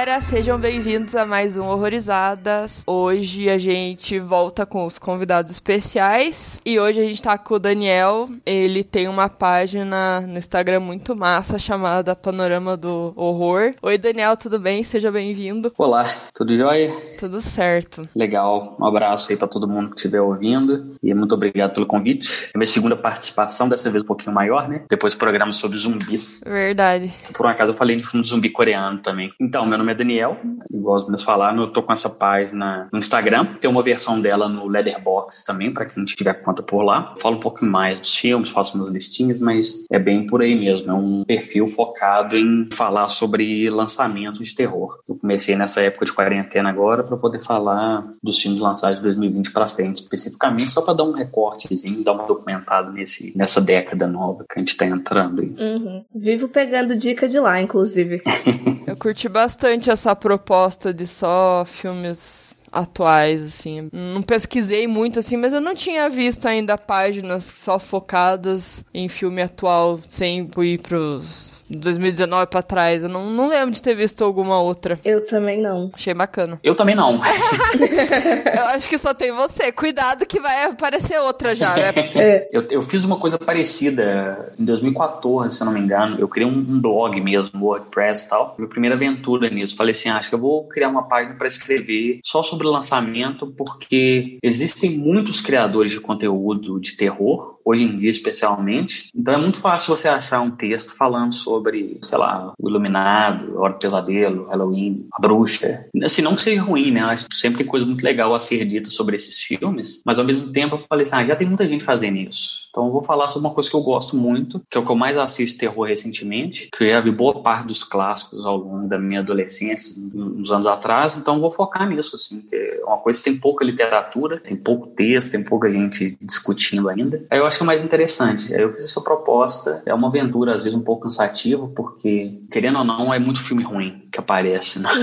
galera, sejam bem-vindos a mais um Horrorizadas. Hoje a gente volta com os convidados especiais e hoje a gente tá com o Daniel. Ele tem uma página no Instagram muito massa chamada Panorama do Horror. Oi, Daniel, tudo bem? Seja bem-vindo. Olá, tudo jóia? Tudo certo. Legal, um abraço aí para todo mundo que estiver ouvindo e muito obrigado pelo convite. É minha segunda participação, dessa vez um pouquinho maior, né? Depois programa sobre zumbis. Verdade. Por um acaso eu falei de filme de zumbi coreano também. Então, meu nome é Daniel, igual os meus falaram, eu tô com essa página no Instagram, tem uma versão dela no Leatherbox também, para quem tiver conta por lá. Falo um pouquinho mais dos filmes, faço umas listinhas, mas é bem por aí mesmo, é um perfil focado em falar sobre lançamentos de terror. Eu comecei nessa época de quarentena agora para poder falar dos filmes lançados de 2020 para frente, especificamente só para dar um recortezinho, dar uma documentada nesse, nessa década nova que a gente tá entrando aí. Uhum. Vivo pegando dica de lá, inclusive. Eu curti bastante essa proposta de só filmes atuais, assim. Não pesquisei muito, assim, mas eu não tinha visto ainda páginas só focadas em filme atual, sem ir pros 2019 pra trás. Eu não, não lembro de ter visto alguma outra. Eu também não. Achei bacana. Eu também não. eu acho que só tem você. Cuidado que vai aparecer outra já, né? É. Eu, eu fiz uma coisa parecida em 2014, se eu não me engano. Eu criei um, um blog mesmo, WordPress e tal. Minha primeira aventura nisso. Falei assim, ah, acho que eu vou criar uma página para escrever só sobre lançamento, porque existem muitos criadores de conteúdo de terror hoje em dia especialmente. Então é muito fácil você achar um texto falando sobre, sei lá, o Iluminado, a Hora do Pesadelo, Halloween, a Bruxa. Assim, não que seja ruim, né? Acho que sempre tem coisa muito legal a ser dita sobre esses filmes, mas ao mesmo tempo eu falei assim, ah, já tem muita gente fazendo isso. Então eu vou falar sobre uma coisa que eu gosto muito, que é o que eu mais assisto terror recentemente, que eu já vi boa parte dos clássicos ao longo da minha adolescência, uns anos atrás, então eu vou focar nisso, assim, que é uma coisa que tem pouca literatura, tem pouco texto, tem pouca gente discutindo ainda. Aí eu acho que é mais interessante. Aí eu fiz essa proposta, é uma aventura às vezes um pouco cansativa, porque, querendo ou não, é muito filme ruim que aparece, né?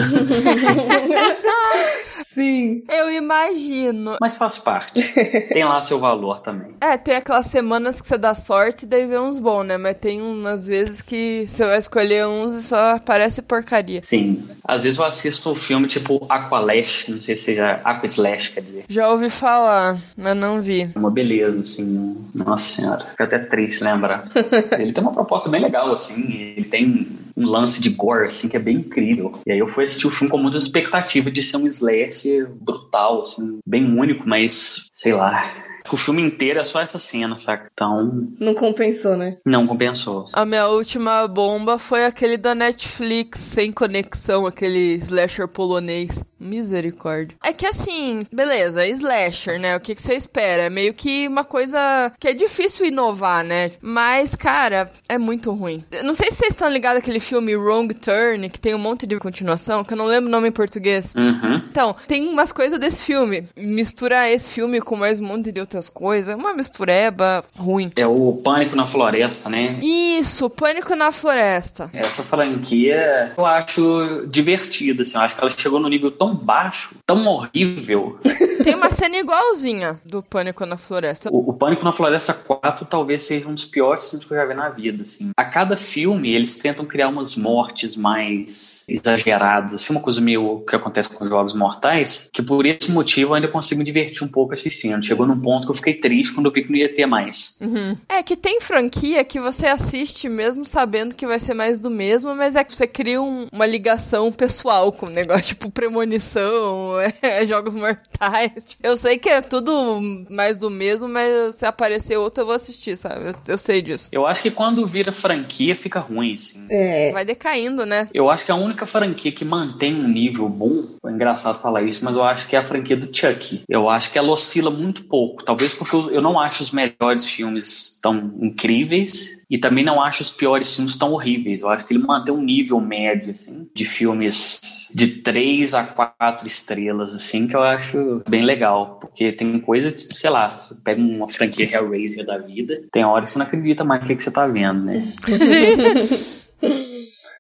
Sim. Eu imagino. Mas faz parte. Tem lá seu valor também. É, tem aquelas semanas que você dá sorte e daí vê uns bons, né? Mas tem umas vezes que você vai escolher uns e só aparece porcaria. Sim. Às vezes eu assisto um filme tipo Aqualash, não sei se seja Aquaslash, quer dizer. Já ouvi falar, mas não vi. Uma beleza, assim. Nossa senhora. Fica até triste lembrar. ele tem uma proposta bem legal, assim. Ele tem um lance de gore, assim, que é bem incrível. E aí eu fui assistir o filme com muita expectativa de ser um slash brutal, assim, bem único, mas sei lá. O filme inteiro é só essa cena, saca? Então. Não compensou, né? Não compensou. A minha última bomba foi aquele da Netflix, sem conexão, aquele slasher polonês. Misericórdia. É que assim, beleza, slasher, né? O que, que você espera? É meio que uma coisa que é difícil inovar, né? Mas, cara, é muito ruim. Não sei se vocês estão ligados àquele filme Wrong Turn, que tem um monte de continuação, que eu não lembro o nome em português. Uhum. Então, tem umas coisas desse filme. Misturar esse filme com mais um monte de outras coisas. É uma mistureba ruim. É o Pânico na Floresta, né? Isso, Pânico na Floresta. Essa franquia eu acho divertida, assim. Eu acho que ela chegou no nível tão baixo, tão horrível. Tem uma cena igualzinha do Pânico na Floresta. O, o, Pânico na Floresta 4 talvez seja um dos piores filmes que eu já vi na vida, assim. A cada filme, eles tentam criar umas mortes mais exageradas, assim, uma coisa meio que acontece com os Jogos Mortais, que por esse motivo eu ainda consigo me divertir um pouco assistindo. Chegou num ponto que eu fiquei triste quando eu vi que não ia ter mais. Uhum. É que tem franquia que você assiste mesmo sabendo que vai ser mais do mesmo, mas é que você cria um, uma ligação pessoal com o negócio, tipo premonição, é, jogos mortais. Eu sei que é tudo mais do mesmo, mas se aparecer outro eu vou assistir, sabe? Eu, eu sei disso. Eu acho que quando vira franquia fica ruim, assim. É. Vai decaindo, né? Eu acho que a única franquia que mantém um nível bom, é engraçado falar isso, mas eu acho que é a franquia do Chuck. Eu acho que ela oscila muito pouco. Talvez porque eu não acho os melhores filmes tão incríveis e também não acho os piores filmes tão horríveis. Eu acho que ele mantém um nível médio, assim, de filmes de 3 a 4 estrelas, assim, que eu acho bem legal. Porque tem coisa, sei lá, você pega uma franquia Hellraiser da vida, tem hora que você não acredita mais no que, que você tá vendo, né?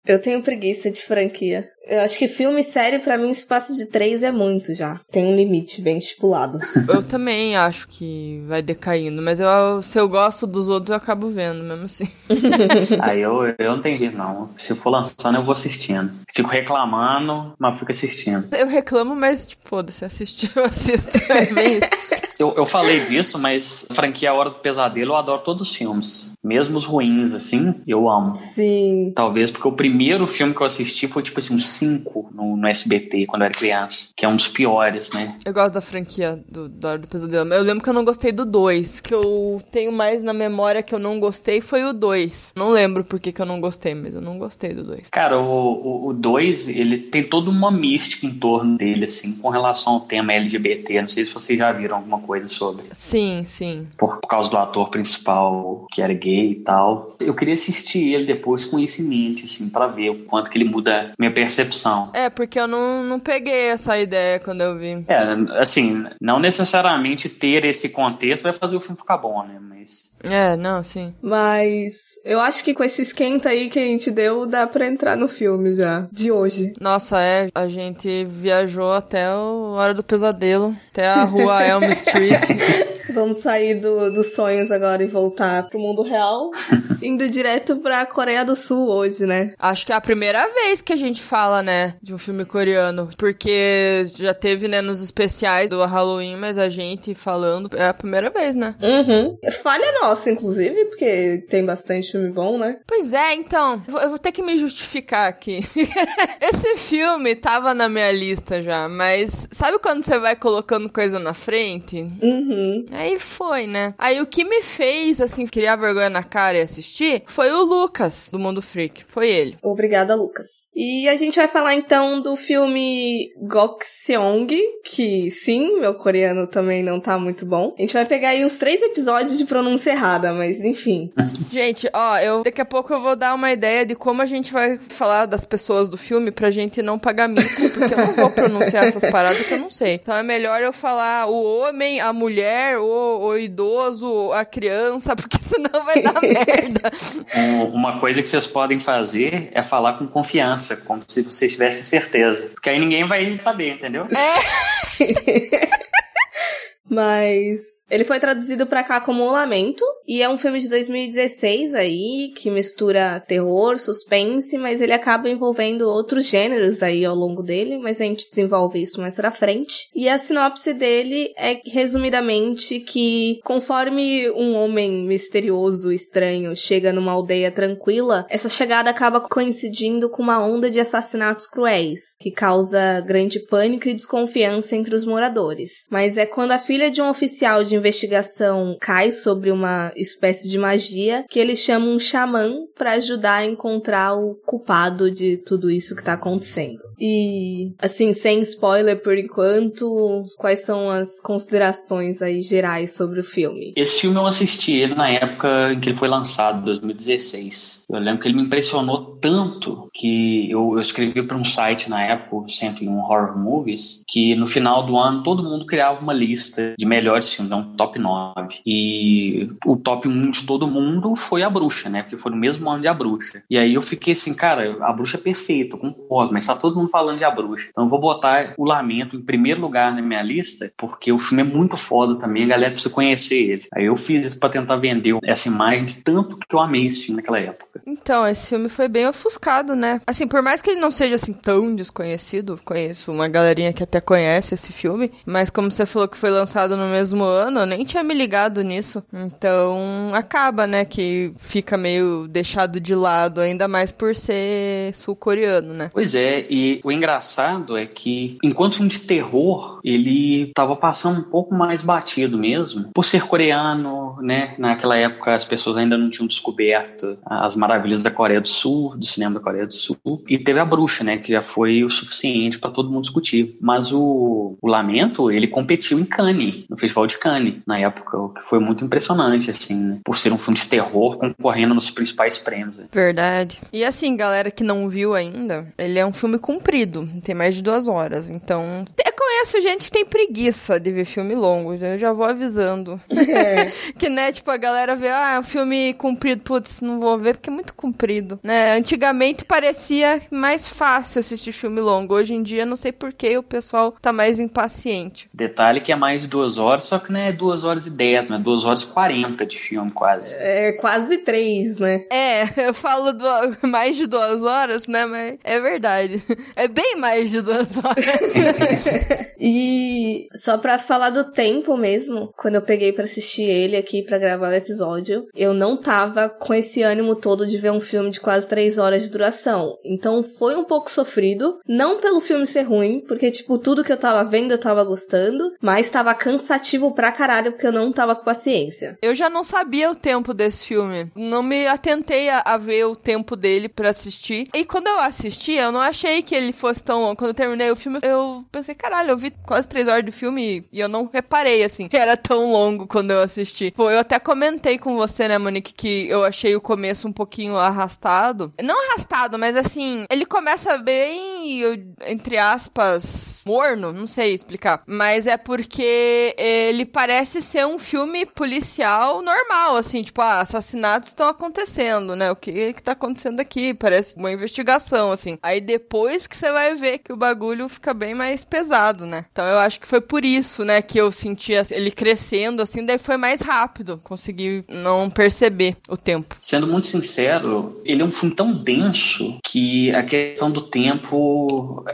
Eu tenho preguiça de franquia. Eu acho que filme e série, pra mim, espaço de três é muito já. Tem um limite bem estipulado. Eu também acho que vai decaindo, mas eu, se eu gosto dos outros, eu acabo vendo, mesmo assim. Aí eu, eu não tenho jeito, não. Se for lançando, eu vou assistindo. Fico reclamando, mas fico assistindo. Eu reclamo, mas, tipo, foda-se, assistir, eu assisto. É bem isso. Eu, eu falei disso, mas a franquia Hora do Pesadelo eu adoro todos os filmes. Mesmo os ruins, assim, eu amo. Sim. Talvez porque o primeiro filme que eu assisti foi, tipo assim, uns 5 no, no SBT, quando eu era criança. Que é um dos piores, né? Eu gosto da franquia do, da Hora do Pesadelo. Eu lembro que eu não gostei do 2. Que eu tenho mais na memória que eu não gostei foi o 2. Não lembro por que, que eu não gostei, mas eu não gostei do 2. Cara, o 2, ele tem toda uma mística em torno dele, assim, com relação ao tema LGBT. Não sei se vocês já viram alguma coisa sobre. Sim, sim. Por, por causa do ator principal, que era gay e tal. Eu queria assistir ele depois com isso em mente, assim, pra ver o quanto que ele muda minha percepção. É, porque eu não, não peguei essa ideia quando eu vi. É, assim, não necessariamente ter esse contexto vai fazer o filme ficar bom, né? Mas. É, não, sim. Mas eu acho que com esse esquenta aí que a gente deu, dá pra entrar no filme já, de hoje. Nossa, é, a gente viajou até o Hora do Pesadelo, até a rua Elm Street. Vamos sair do, dos sonhos agora e voltar pro mundo real, indo direto pra Coreia do Sul hoje, né? Acho que é a primeira vez que a gente fala, né, de um filme coreano, porque já teve, né, nos especiais do Halloween, mas a gente falando é a primeira vez, né? Uhum. Falha nossa, inclusive, porque tem bastante filme bom, né? Pois é, então, eu vou ter que me justificar aqui. Esse filme tava na minha lista já, mas sabe quando você vai colocando coisa na frente? Uhum. Aí foi, né? Aí o que me fez, assim, criar vergonha na cara e assistir foi o Lucas, do Mundo Freak. Foi ele. Obrigada, Lucas. E a gente vai falar então do filme Gokseong, que sim, meu coreano também não tá muito bom. A gente vai pegar aí uns três episódios de pronúncia errada, mas enfim. Gente, ó, eu daqui a pouco eu vou dar uma ideia de como a gente vai falar das pessoas do filme pra gente não pagar mico, porque eu não vou pronunciar essas paradas que eu não sei. Então é melhor eu falar o homem, a mulher, o, o idoso, a criança, porque senão vai dar merda. Um- uma coisa que vocês podem fazer é falar com confiança, como se vocês tivessem certeza. Porque aí ninguém vai saber, entendeu? Mas ele foi traduzido pra cá como O Lamento e é um filme de 2016 aí que mistura terror, suspense, mas ele acaba envolvendo outros gêneros aí ao longo dele, mas a gente desenvolve isso mais pra frente. E a sinopse dele é resumidamente que conforme um homem misterioso, estranho, chega numa aldeia tranquila, essa chegada acaba coincidindo com uma onda de assassinatos cruéis, que causa grande pânico e desconfiança entre os moradores. Mas é quando a filha de um oficial de investigação cai sobre uma espécie de magia que ele chama um xamã para ajudar a encontrar o culpado de tudo isso que tá acontecendo. E, assim, sem spoiler por enquanto, quais são as considerações aí gerais sobre o filme? Esse filme eu assisti ele na época em que ele foi lançado, 2016. Eu lembro que ele me impressionou tanto que eu, eu escrevi para um site na época, o 101 Horror Movies, que no final do ano todo mundo criava uma lista de melhores filmes, é um top 9. E o top 1 de todo mundo foi A Bruxa, né? Porque foi no mesmo ano de A Bruxa. E aí eu fiquei assim, cara, A Bruxa é perfeita, eu concordo, mas tá todo mundo falando de A Bruxa. Então eu vou botar O Lamento em primeiro lugar na minha lista, porque o filme é muito foda também, a galera precisa conhecer ele. Aí eu fiz isso pra tentar vender essa imagem tanto que eu amei esse filme naquela época. Então, esse filme foi bem ofuscado, né? Assim, por mais que ele não seja assim tão desconhecido, conheço uma galerinha que até conhece esse filme, mas como você falou que foi lançado no mesmo ano, eu nem tinha me ligado nisso. Então, acaba, né, que fica meio deixado de lado, ainda mais por ser sul-coreano, né? Pois é, e o engraçado é que, enquanto filme de terror, ele tava passando um pouco mais batido mesmo, por ser coreano, né? Naquela época as pessoas ainda não tinham descoberto as maravilhas da Coreia do Sul, do cinema da Coreia do Sul. E teve a bruxa, né? Que já foi o suficiente para todo mundo discutir. Mas o, o Lamento, ele competiu em Cannes, no Festival de Cannes, na época, o que foi muito impressionante, assim, né? Por ser um filme de terror concorrendo nos principais prêmios. né? Verdade. E assim, galera que não viu ainda, ele é um filme comprido, tem mais de duas horas. Então, é como conheço gente que tem preguiça de ver filme longo, eu já vou avisando. É. que, né, tipo, a galera vê, ah, um filme comprido, putz, não vou ver porque é muito comprido, né? Antigamente parecia mais fácil assistir filme longo, hoje em dia não sei por que o pessoal tá mais impaciente. Detalhe que é mais de duas horas, só que não é duas horas e dez, né? Duas horas e quarenta de filme, quase. É, quase três, né? É, eu falo do, mais de duas horas, né? Mas é verdade. É bem mais de duas horas. e só pra falar do tempo mesmo, quando eu peguei para assistir ele aqui para gravar o episódio, eu não tava com esse ânimo todo de ver um filme de quase três horas de duração. Então foi um pouco sofrido. Não pelo filme ser ruim, porque, tipo, tudo que eu tava vendo eu tava gostando, mas tava cansativo pra caralho porque eu não tava com paciência. Eu já não sabia o tempo desse filme. Não me atentei a, a ver o tempo dele para assistir. E quando eu assisti, eu não achei que ele fosse tão longo. Quando eu terminei o filme, eu pensei, caralho, eu vi quase três horas de filme e eu não reparei, assim, que era tão longo quando eu assisti. Pô, eu até comentei com você, né, Monique, que eu achei o começo um pouquinho arrastado. Não arrastado, mas assim, ele começa bem, entre aspas, morno, não sei explicar. Mas é porque ele parece ser um filme policial normal, assim, tipo, ah, assassinatos estão acontecendo, né? O que que tá acontecendo aqui? Parece uma investigação, assim. Aí depois que você vai ver que o bagulho fica bem mais pesado, né? Então eu acho que foi por isso, né, que eu sentia ele crescendo, assim, daí foi mais rápido. Consegui não perceber o tempo. Sendo muito sincero, ele é um filme tão denso que a questão do tempo,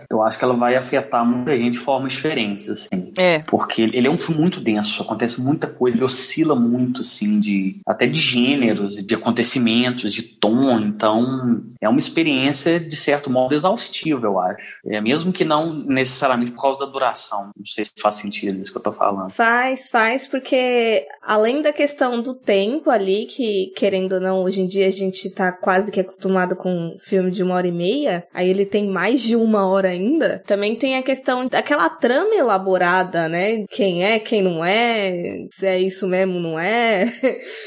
eu acho que ela vai afetar muita gente de formas diferentes, assim. É. Porque ele é um filme muito denso, acontece muita coisa, ele oscila muito, assim, de até de gêneros, de acontecimentos, de tom. Então, é uma experiência, de certo modo, exaustiva, eu acho. É, mesmo que não necessariamente por causa da duração. Não sei se faz sentido isso que eu tô falando. Faz, faz, porque além da questão do tempo ali, que querendo ou não, hoje em dia a gente tá quase que acostumado com filme de uma hora e meia, aí ele tem mais de uma hora ainda. Também tem a questão daquela trama elaborada, né? Quem é, quem não é, se é isso mesmo, não é.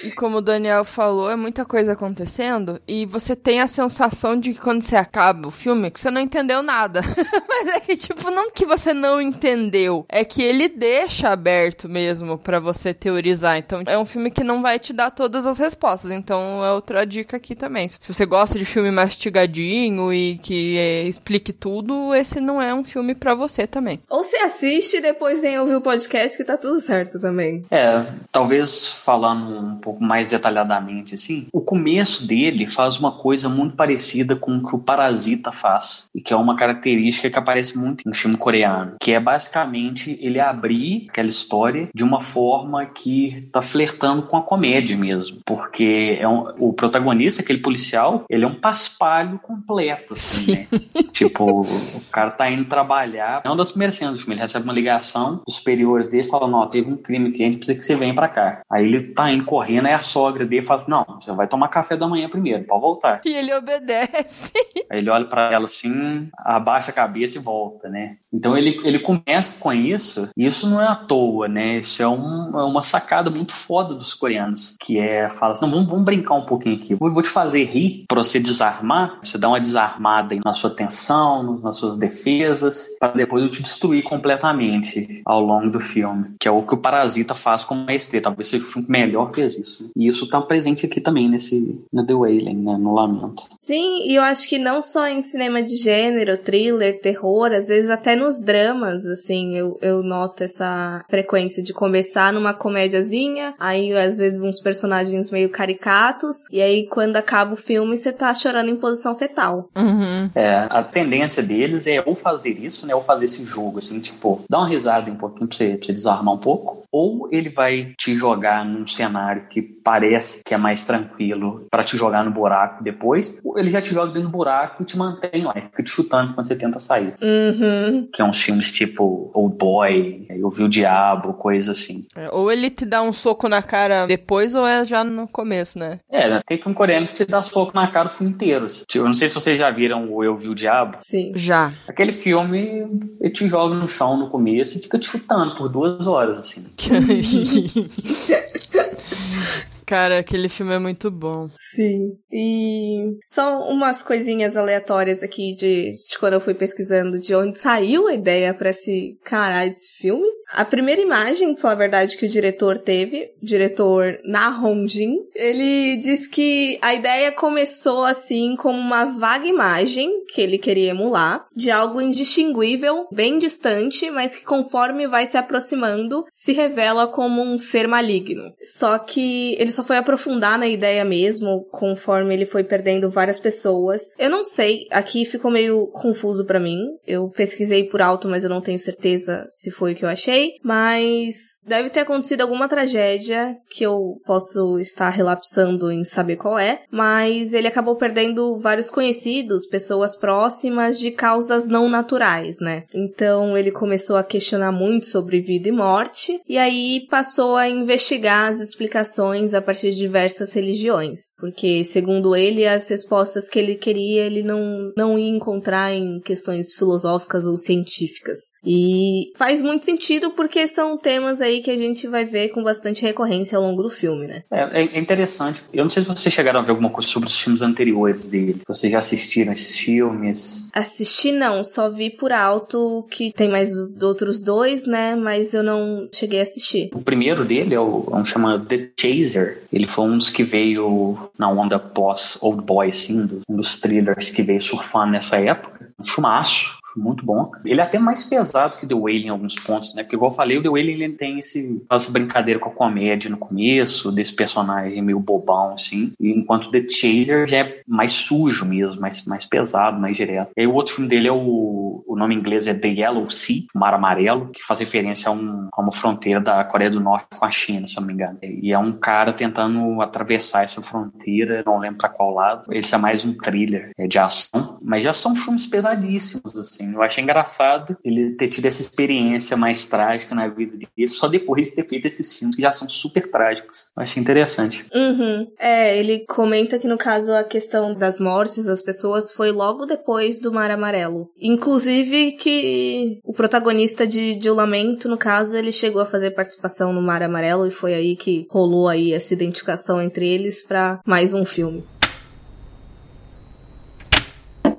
e como o Daniel falou, é muita coisa acontecendo e você tem a sensação de que quando você acaba o filme, você não entendeu nada. Mas é que, tipo, não que você não entendeu, é que ele deixa aberto mesmo para você teorizar. Então, é um filme que não vai te dar todas as respostas. Então, é outra dica aqui também. Se você gosta de filme mastigadinho e que é, explique tudo, esse não é um filme para você também. Ou você assiste e depois vem ouvir o podcast que tá tudo certo também. É, talvez falando um pouco mais detalhadamente assim, o começo dele faz uma coisa muito parecida com o que o Parasita faz, e que é uma característica que aparece muito em filme coreano, que é basicamente ele abrir aquela história de uma forma que tá flertando com a comédia mesmo, porque é um, o protagonista, aquele policial, ele é um paspalho completo, assim, né? tipo, o cara tá indo trabalhar, é uma das primeiras cenas do filme, ele recebe uma ligação dos superiores dele falando, ó, teve um crime aqui, a gente precisa que você venha pra cá. Aí ele tá indo correndo, aí a sogra dele fala assim, não, você vai tomar café da manhã primeiro, pode voltar. E ele obedece. Aí ele olha para ela assim, abaixa a cabeça e volta, né? Então ele, ele começa com isso, e isso não é à toa, né? Isso é, um, é uma sacada muito foda dos coreanos, que é, fala assim, não, vamos, vamos brincar um pouquinho aqui. Vou te fazer rir pra você desarmar, você dá uma desarmada na sua tensão, nas suas defesas, para depois eu te destruir completamente ao longo do filme, que é o que o Parasita faz com maestria. Talvez seja o filme melhor fez isso. E isso tá presente aqui também nesse no The Wailing, né? No Lamento. Sim, e eu acho que não só em cinema de gênero, thriller, terror, às vezes até nos dramas, assim, eu, eu noto essa frequência de começar numa comédiazinha, aí às vezes uns personagens meio caricatos, e aí quando acaba o filme você tá chorando em posição fetal. Uhum. É, a tendência deles é ou fazer isso, né? Ou fazer esse jogo, assim, tipo, dá uma risada um pouquinho pra você, pra você desarmar um pouco, ou ele vai te jogar num cenário que parece que é mais tranquilo para te jogar no buraco depois, ou ele já te joga dentro do buraco e te mantém lá, fica te chutando quando você tenta sair. Uhum. Que é uns filmes tipo Old Boy, Eu Vi o Diabo, coisa assim. É, ou ele te dá um soco na cara depois, ou é já no começo, né? É, né? tem filme coreano que te dá soco na cara o filme inteiro. Tipo, eu não sei se vocês já viram o Eu Vi o Diabo. Sim. Já. Aquele filme, ele te joga no chão no começo e fica te chutando por duas horas, assim. Cara, aquele filme é muito bom. Sim. E só umas coisinhas aleatórias aqui de, de quando eu fui pesquisando de onde saiu a ideia para esse caralho desse filme. A primeira imagem, pra falar a verdade, que o diretor teve, o diretor Na Hongjin, ele diz que a ideia começou assim como uma vaga imagem que ele queria emular de algo indistinguível, bem distante, mas que conforme vai se aproximando, se revela como um ser maligno. Só que ele só foi aprofundar na ideia mesmo, conforme ele foi perdendo várias pessoas. Eu não sei, aqui ficou meio confuso para mim. Eu pesquisei por alto, mas eu não tenho certeza se foi o que eu achei sei, mas deve ter acontecido alguma tragédia que eu posso estar relapsando em saber qual é, mas ele acabou perdendo vários conhecidos, pessoas próximas de causas não naturais, né? Então ele começou a questionar muito sobre vida e morte e aí passou a investigar as explicações a partir de diversas religiões, porque segundo ele as respostas que ele queria ele não não ia encontrar em questões filosóficas ou científicas. E faz muito sentido sentido porque são temas aí que a gente vai ver com bastante recorrência ao longo do filme, né? É, é interessante. Eu não sei se vocês chegaram a ver alguma coisa sobre os filmes anteriores dele. Vocês já assistiram esses filmes? Assisti não, só vi por alto que tem mais outros dois, né? Mas eu não cheguei a assistir. O primeiro dele é, o, é um chamado The Chaser. Ele foi um dos que veio na onda pós Old Boy, assim, um dos thrillers que veio surfando nessa época. Um filmaço muito bom. Ele é até mais pesado que The Wailing em alguns pontos, né? Porque, igual eu falei, o The Wailing ele tem esse, essa brincadeira com a comédia no começo, desse personagem meio bobão, assim. Enquanto The Chaser já é mais sujo mesmo, mais, mais pesado, mais direto. E aí o outro filme dele é o, o nome em inglês é The Yellow Sea, Mar Amarelo, que faz referência a, um, a uma fronteira da Coreia do Norte com a China, se eu não me engano. E é um cara tentando atravessar essa fronteira, não lembro pra qual lado. Esse é mais um thriller é de ação, mas já são filmes pesadíssimos, assim assim. Eu achei engraçado ele ter tido essa experiência mais trágica na vida dele, só depois de ter feito esses filmes que já são super trágicos. Eu achei interessante. Uhum. É, ele comenta que no caso a questão das mortes das pessoas foi logo depois do Mar Amarelo. Inclusive que o protagonista de, de O Lamento, no caso, ele chegou a fazer participação no Mar Amarelo e foi aí que rolou aí essa identificação entre eles para mais um filme.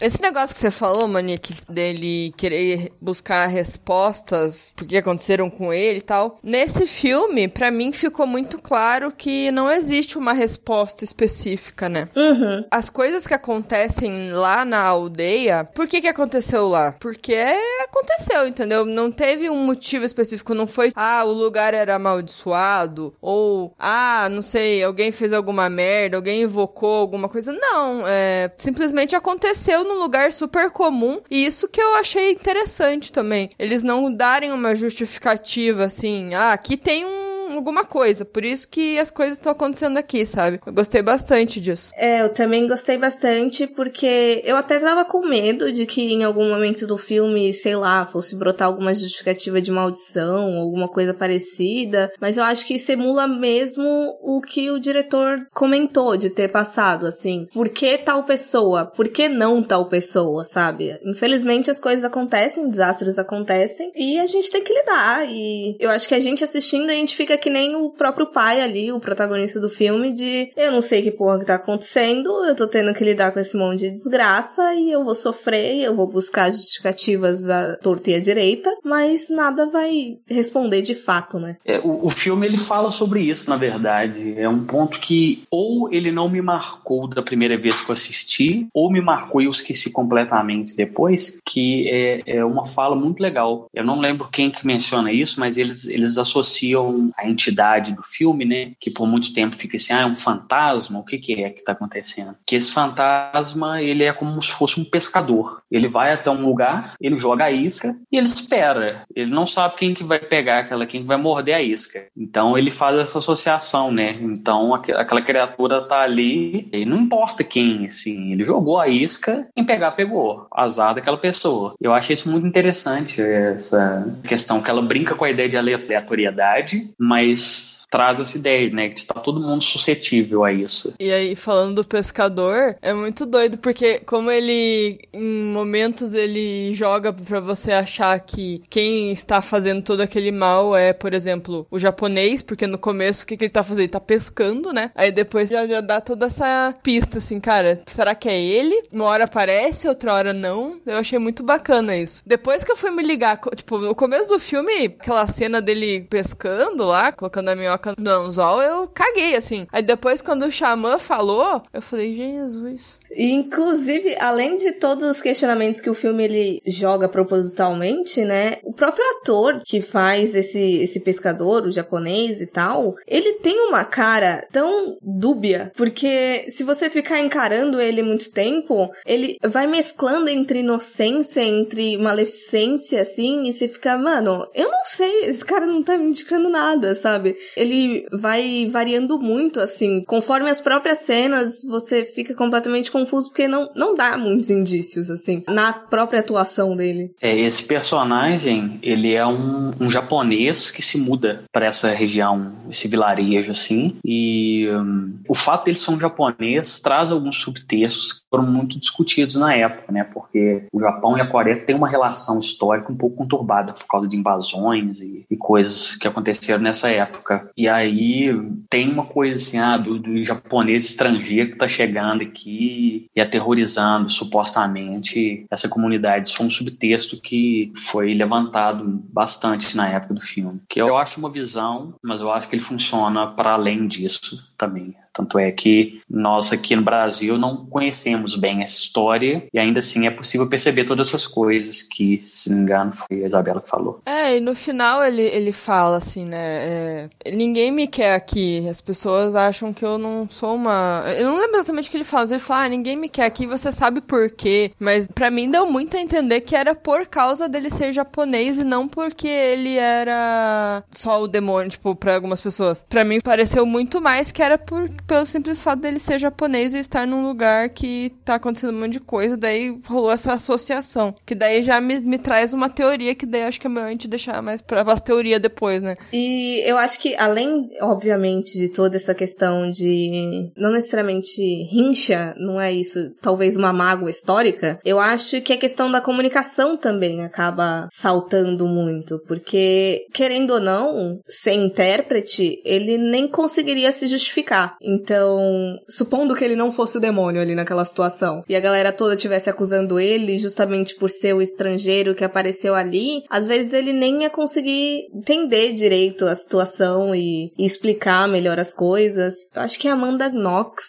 Esse negócio que você falou, Monique, dele querer buscar respostas porque aconteceram com ele e tal. Nesse filme, para mim ficou muito claro que não existe uma resposta específica, né? Uhum. As coisas que acontecem lá na aldeia, por que que aconteceu lá? Porque aconteceu, entendeu? Não teve um motivo específico, não foi, ah, o lugar era amaldiçoado, ou, ah, não sei, alguém fez alguma merda, alguém invocou alguma coisa. Não, é, simplesmente aconteceu num lugar super comum. E isso que eu achei interessante também. Eles não darem uma justificativa assim, ah, aqui tem um alguma coisa. Por isso que as coisas estão acontecendo aqui, sabe? Eu gostei bastante disso. É, eu também gostei bastante porque eu até tava com medo de que em algum momento do filme, sei lá, fosse brotar alguma justificativa de maldição, alguma coisa parecida. Mas eu acho que simula mesmo o que o diretor comentou de ter passado, assim. Por que tal pessoa? Por que não tal pessoa, sabe? Infelizmente as coisas acontecem, desastres acontecem e a gente tem que lidar. E eu acho que a gente assistindo, a gente fica que nem o próprio pai ali, o protagonista do filme, de eu não sei que porra que tá acontecendo, eu tô tendo que lidar com esse monte de desgraça e eu vou sofrer, eu vou buscar justificativas à torta e à direita, mas nada vai responder de fato, né? É, o, o filme ele fala sobre isso, na verdade. É um ponto que ou ele não me marcou da primeira vez que eu assisti, ou me marcou e eu esqueci completamente depois, que é, é uma fala muito legal. Eu não lembro quem que menciona isso, mas eles, eles associam a entidade do filme, né? Que por muito tempo fica assim, ah, é um fantasma, o que, que é que está acontecendo? Que esse fantasma, ele é como se fosse um pescador. Ele vai até um lugar, ele joga a isca e ele espera. Ele não sabe quem que vai pegar aquela, quem que vai morder a isca. Então ele faz essa associação, né? Então aquela criatura tá ali, e não importa quem, assim, ele jogou a isca, quem pegar pegou. Azar daquela pessoa. Eu achei isso muito interessante, essa questão que ela brinca com a ideia de aleatoriedade, mas mas traz essa ideia, né? Que está todo mundo suscetível a isso. E aí, falando do pescador, é muito doido, porque como ele, em momentos, ele joga para você achar que quem está fazendo todo aquele mal é, por exemplo, o japonês, porque no começo o que, que ele tá fazendo? Ele tá pescando, né? Aí depois já, já dá toda essa pista, assim, cara, será que é ele? Uma hora aparece, outra hora não. Eu achei muito bacana isso. Depois que eu fui me ligar, tipo, no começo do filme, aquela cena dele pescando lá, colocando a minhoca no anzol, eu caguei, assim. Aí depois, quando o Xamã falou, eu falei, Jesus. Inclusive, além de todos os questionamentos que o filme ele joga propositalmente, né? O próprio ator que faz esse, esse pescador, o japonês e tal, ele tem uma cara tão dúbia, porque se você ficar encarando ele muito tempo, ele vai mesclando entre inocência, entre maleficência, assim, e você fica, mano, eu não sei, esse cara não tá me indicando nada, sabe? Ele vai variando muito, assim, conforme as próprias cenas, você fica completamente confuso porque não, não dá muitos indícios, assim, na própria atuação dele. É, esse personagem, ele é um, um japonês que se muda para essa região, esse vilarejo, assim, e um, o fato dele ser um japonês traz alguns subtextos que foram muito discutidos na época, né, porque o Japão e a Coreia têm uma relação histórica um pouco conturbada por causa de invasões e, e coisas que aconteceram nessa época. E aí tem uma coisa assim, ah, do, do japonês estrangeiro que tá chegando aqui e aterrorizando supostamente essa comunidade. Isso foi um subtexto que foi levantado bastante na época do filme. Que eu acho uma visão, mas eu acho que ele funciona para além disso também. Tanto é que nós aqui no Brasil não conhecemos bem essa história e ainda assim é possível perceber todas essas coisas que, se não me engano, foi a Isabela que falou. É, e no final ele, ele fala assim, né? É, ninguém me quer aqui. As pessoas acham que eu não sou uma. Eu não lembro exatamente o que ele fala, mas ele fala, ah, ninguém me quer aqui, você sabe por quê. Mas para mim deu muito a entender que era por causa dele ser japonês e não porque ele era só o demônio, tipo, pra algumas pessoas. Para mim pareceu muito mais que era por pelo simples fato dele ser japonês e estar num lugar que tá acontecendo um monte de coisa, daí rolou essa associação. Que daí já me, me traz uma teoria que daí acho que é melhor a gente deixar mais pra as teoria depois, né? E eu acho que, além, obviamente, de toda essa questão de não necessariamente rincha, não é isso, talvez uma mágoa histórica, eu acho que a questão da comunicação também acaba saltando muito, porque, querendo ou não, ser intérprete, ele nem conseguiria se justificar. Então, supondo que ele não fosse o demônio ali naquela situação, e a galera toda tivesse acusando ele justamente por ser o estrangeiro que apareceu ali, às vezes ele nem ia conseguir entender direito a situação e, e explicar melhor as coisas. Eu acho que a Amanda Knox,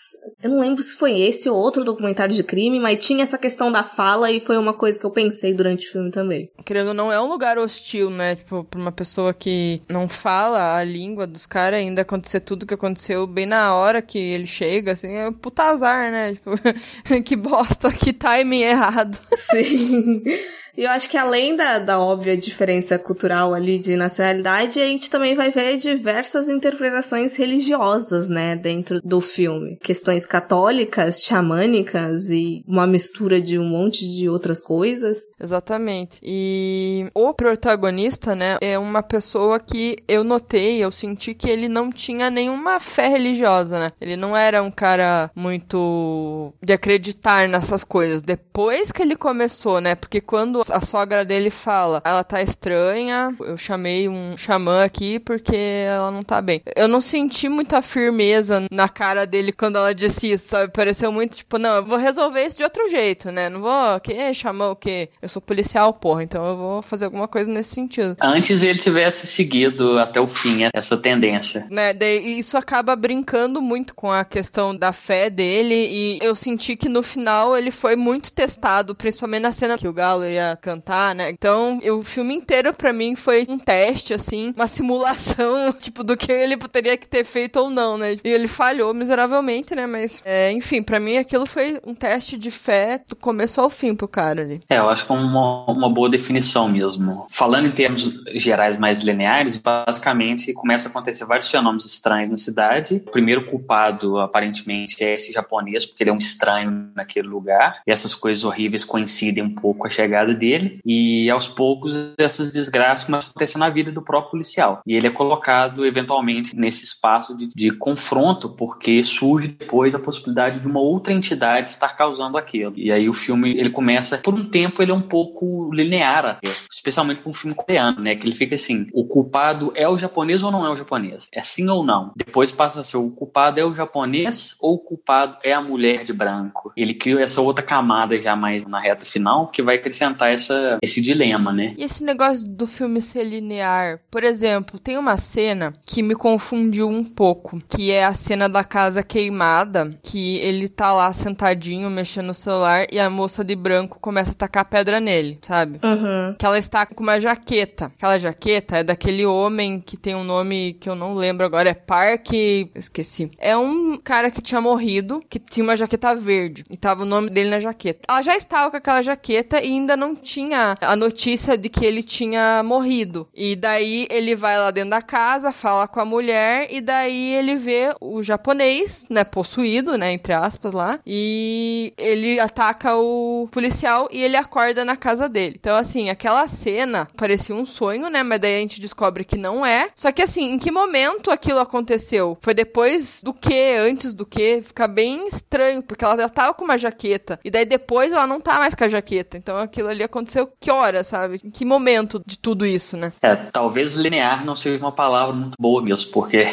eu não lembro se foi esse ou outro documentário de crime, mas tinha essa questão da fala e foi uma coisa que eu pensei durante o filme também. Querendo não, é um lugar hostil, né? Tipo, pra uma pessoa que não fala a língua dos caras, ainda acontecer tudo que aconteceu bem na hora que ele chega, assim, é puta azar, né? Tipo, que bosta, que timing errado. Sim. E eu acho que além da, da óbvia diferença cultural ali de nacionalidade, a gente também vai ver diversas interpretações religiosas, né, dentro do filme. Questões católicas, xamânicas e uma mistura de um monte de outras coisas. Exatamente. E o protagonista, né, é uma pessoa que eu notei, eu senti que ele não tinha nenhuma fé religiosa, né? Ele não era um cara muito de acreditar nessas coisas. Depois que ele começou, né, porque quando a sogra dele fala, ela tá estranha, eu chamei um xamã aqui porque ela não tá bem. Eu não senti muita firmeza na cara dele quando ela disse isso, sabe? Pareceu muito tipo, não, eu vou resolver isso de outro jeito, né? Não vou, que xamã o quê? Eu sou policial, porra, então eu vou fazer alguma coisa nesse sentido. Antes ele tivesse seguido até o fim essa tendência. Né, daí isso acaba brincando muito com a questão da fé dele e eu senti que no final ele foi muito testado, principalmente na cena que o Galo cantar, né? Então, o filme inteiro para mim foi um teste, assim, uma simulação, tipo, do que ele poderia ter feito ou não, né? E ele falhou miseravelmente, né? Mas, é, enfim, para mim aquilo foi um teste de fé do começo ao fim pro cara ali. É, eu acho que é uma, uma boa definição mesmo. Falando em termos gerais mais lineares, basicamente começa a acontecer vários fenômenos estranhos na cidade. O primeiro culpado, aparentemente, é esse japonês, porque ele é um estranho naquele lugar. E essas coisas horríveis coincidem um pouco com a chegada dele e aos poucos essas desgraças começam a acontecer na vida do próprio policial. E ele é colocado eventualmente nesse espaço de, de confronto porque surge depois a possibilidade de uma outra entidade estar causando aquilo. E aí o filme ele começa por um tempo ele é um pouco linear especialmente com um filme coreano, né, que ele fica assim, o culpado é o japonês ou não é o japonês? É sim ou não? Depois passa a ser o culpado é o japonês ou o culpado é a mulher de branco? Ele cria essa outra camada já mais na reta final que vai acrescentar essa, esse dilema, né? E esse negócio do filme ser linear, por exemplo, tem uma cena que me confundiu um pouco, que é a cena da casa queimada, que ele tá lá sentadinho mexendo no celular e a moça de branco começa a tacar pedra nele, sabe? Uhum. Que ela está com uma jaqueta. Aquela jaqueta é daquele homem que tem um nome que eu não lembro agora, é Park. Esqueci. É um cara que tinha morrido, que tinha uma jaqueta verde. E tava o nome dele na jaqueta. Ela já estava com aquela jaqueta e ainda não tinha a notícia de que ele tinha morrido. E daí ele vai lá dentro da casa, fala com a mulher, e daí ele vê o japonês, né, possuído, né, entre aspas lá, e ele ataca o policial e ele acorda na casa dele. Então, assim, aquela cena parecia um sonho, né, mas daí a gente descobre que não é. Só que, assim, em que momento aquilo aconteceu? Foi depois do que? Antes do que? Fica bem estranho, porque ela já tava com uma jaqueta, e daí depois ela não tá mais com a jaqueta. Então aquilo ali aconteceu que hora, sabe? Em que momento de tudo isso, né? É, talvez linear não seja uma palavra muito boa mesmo, porque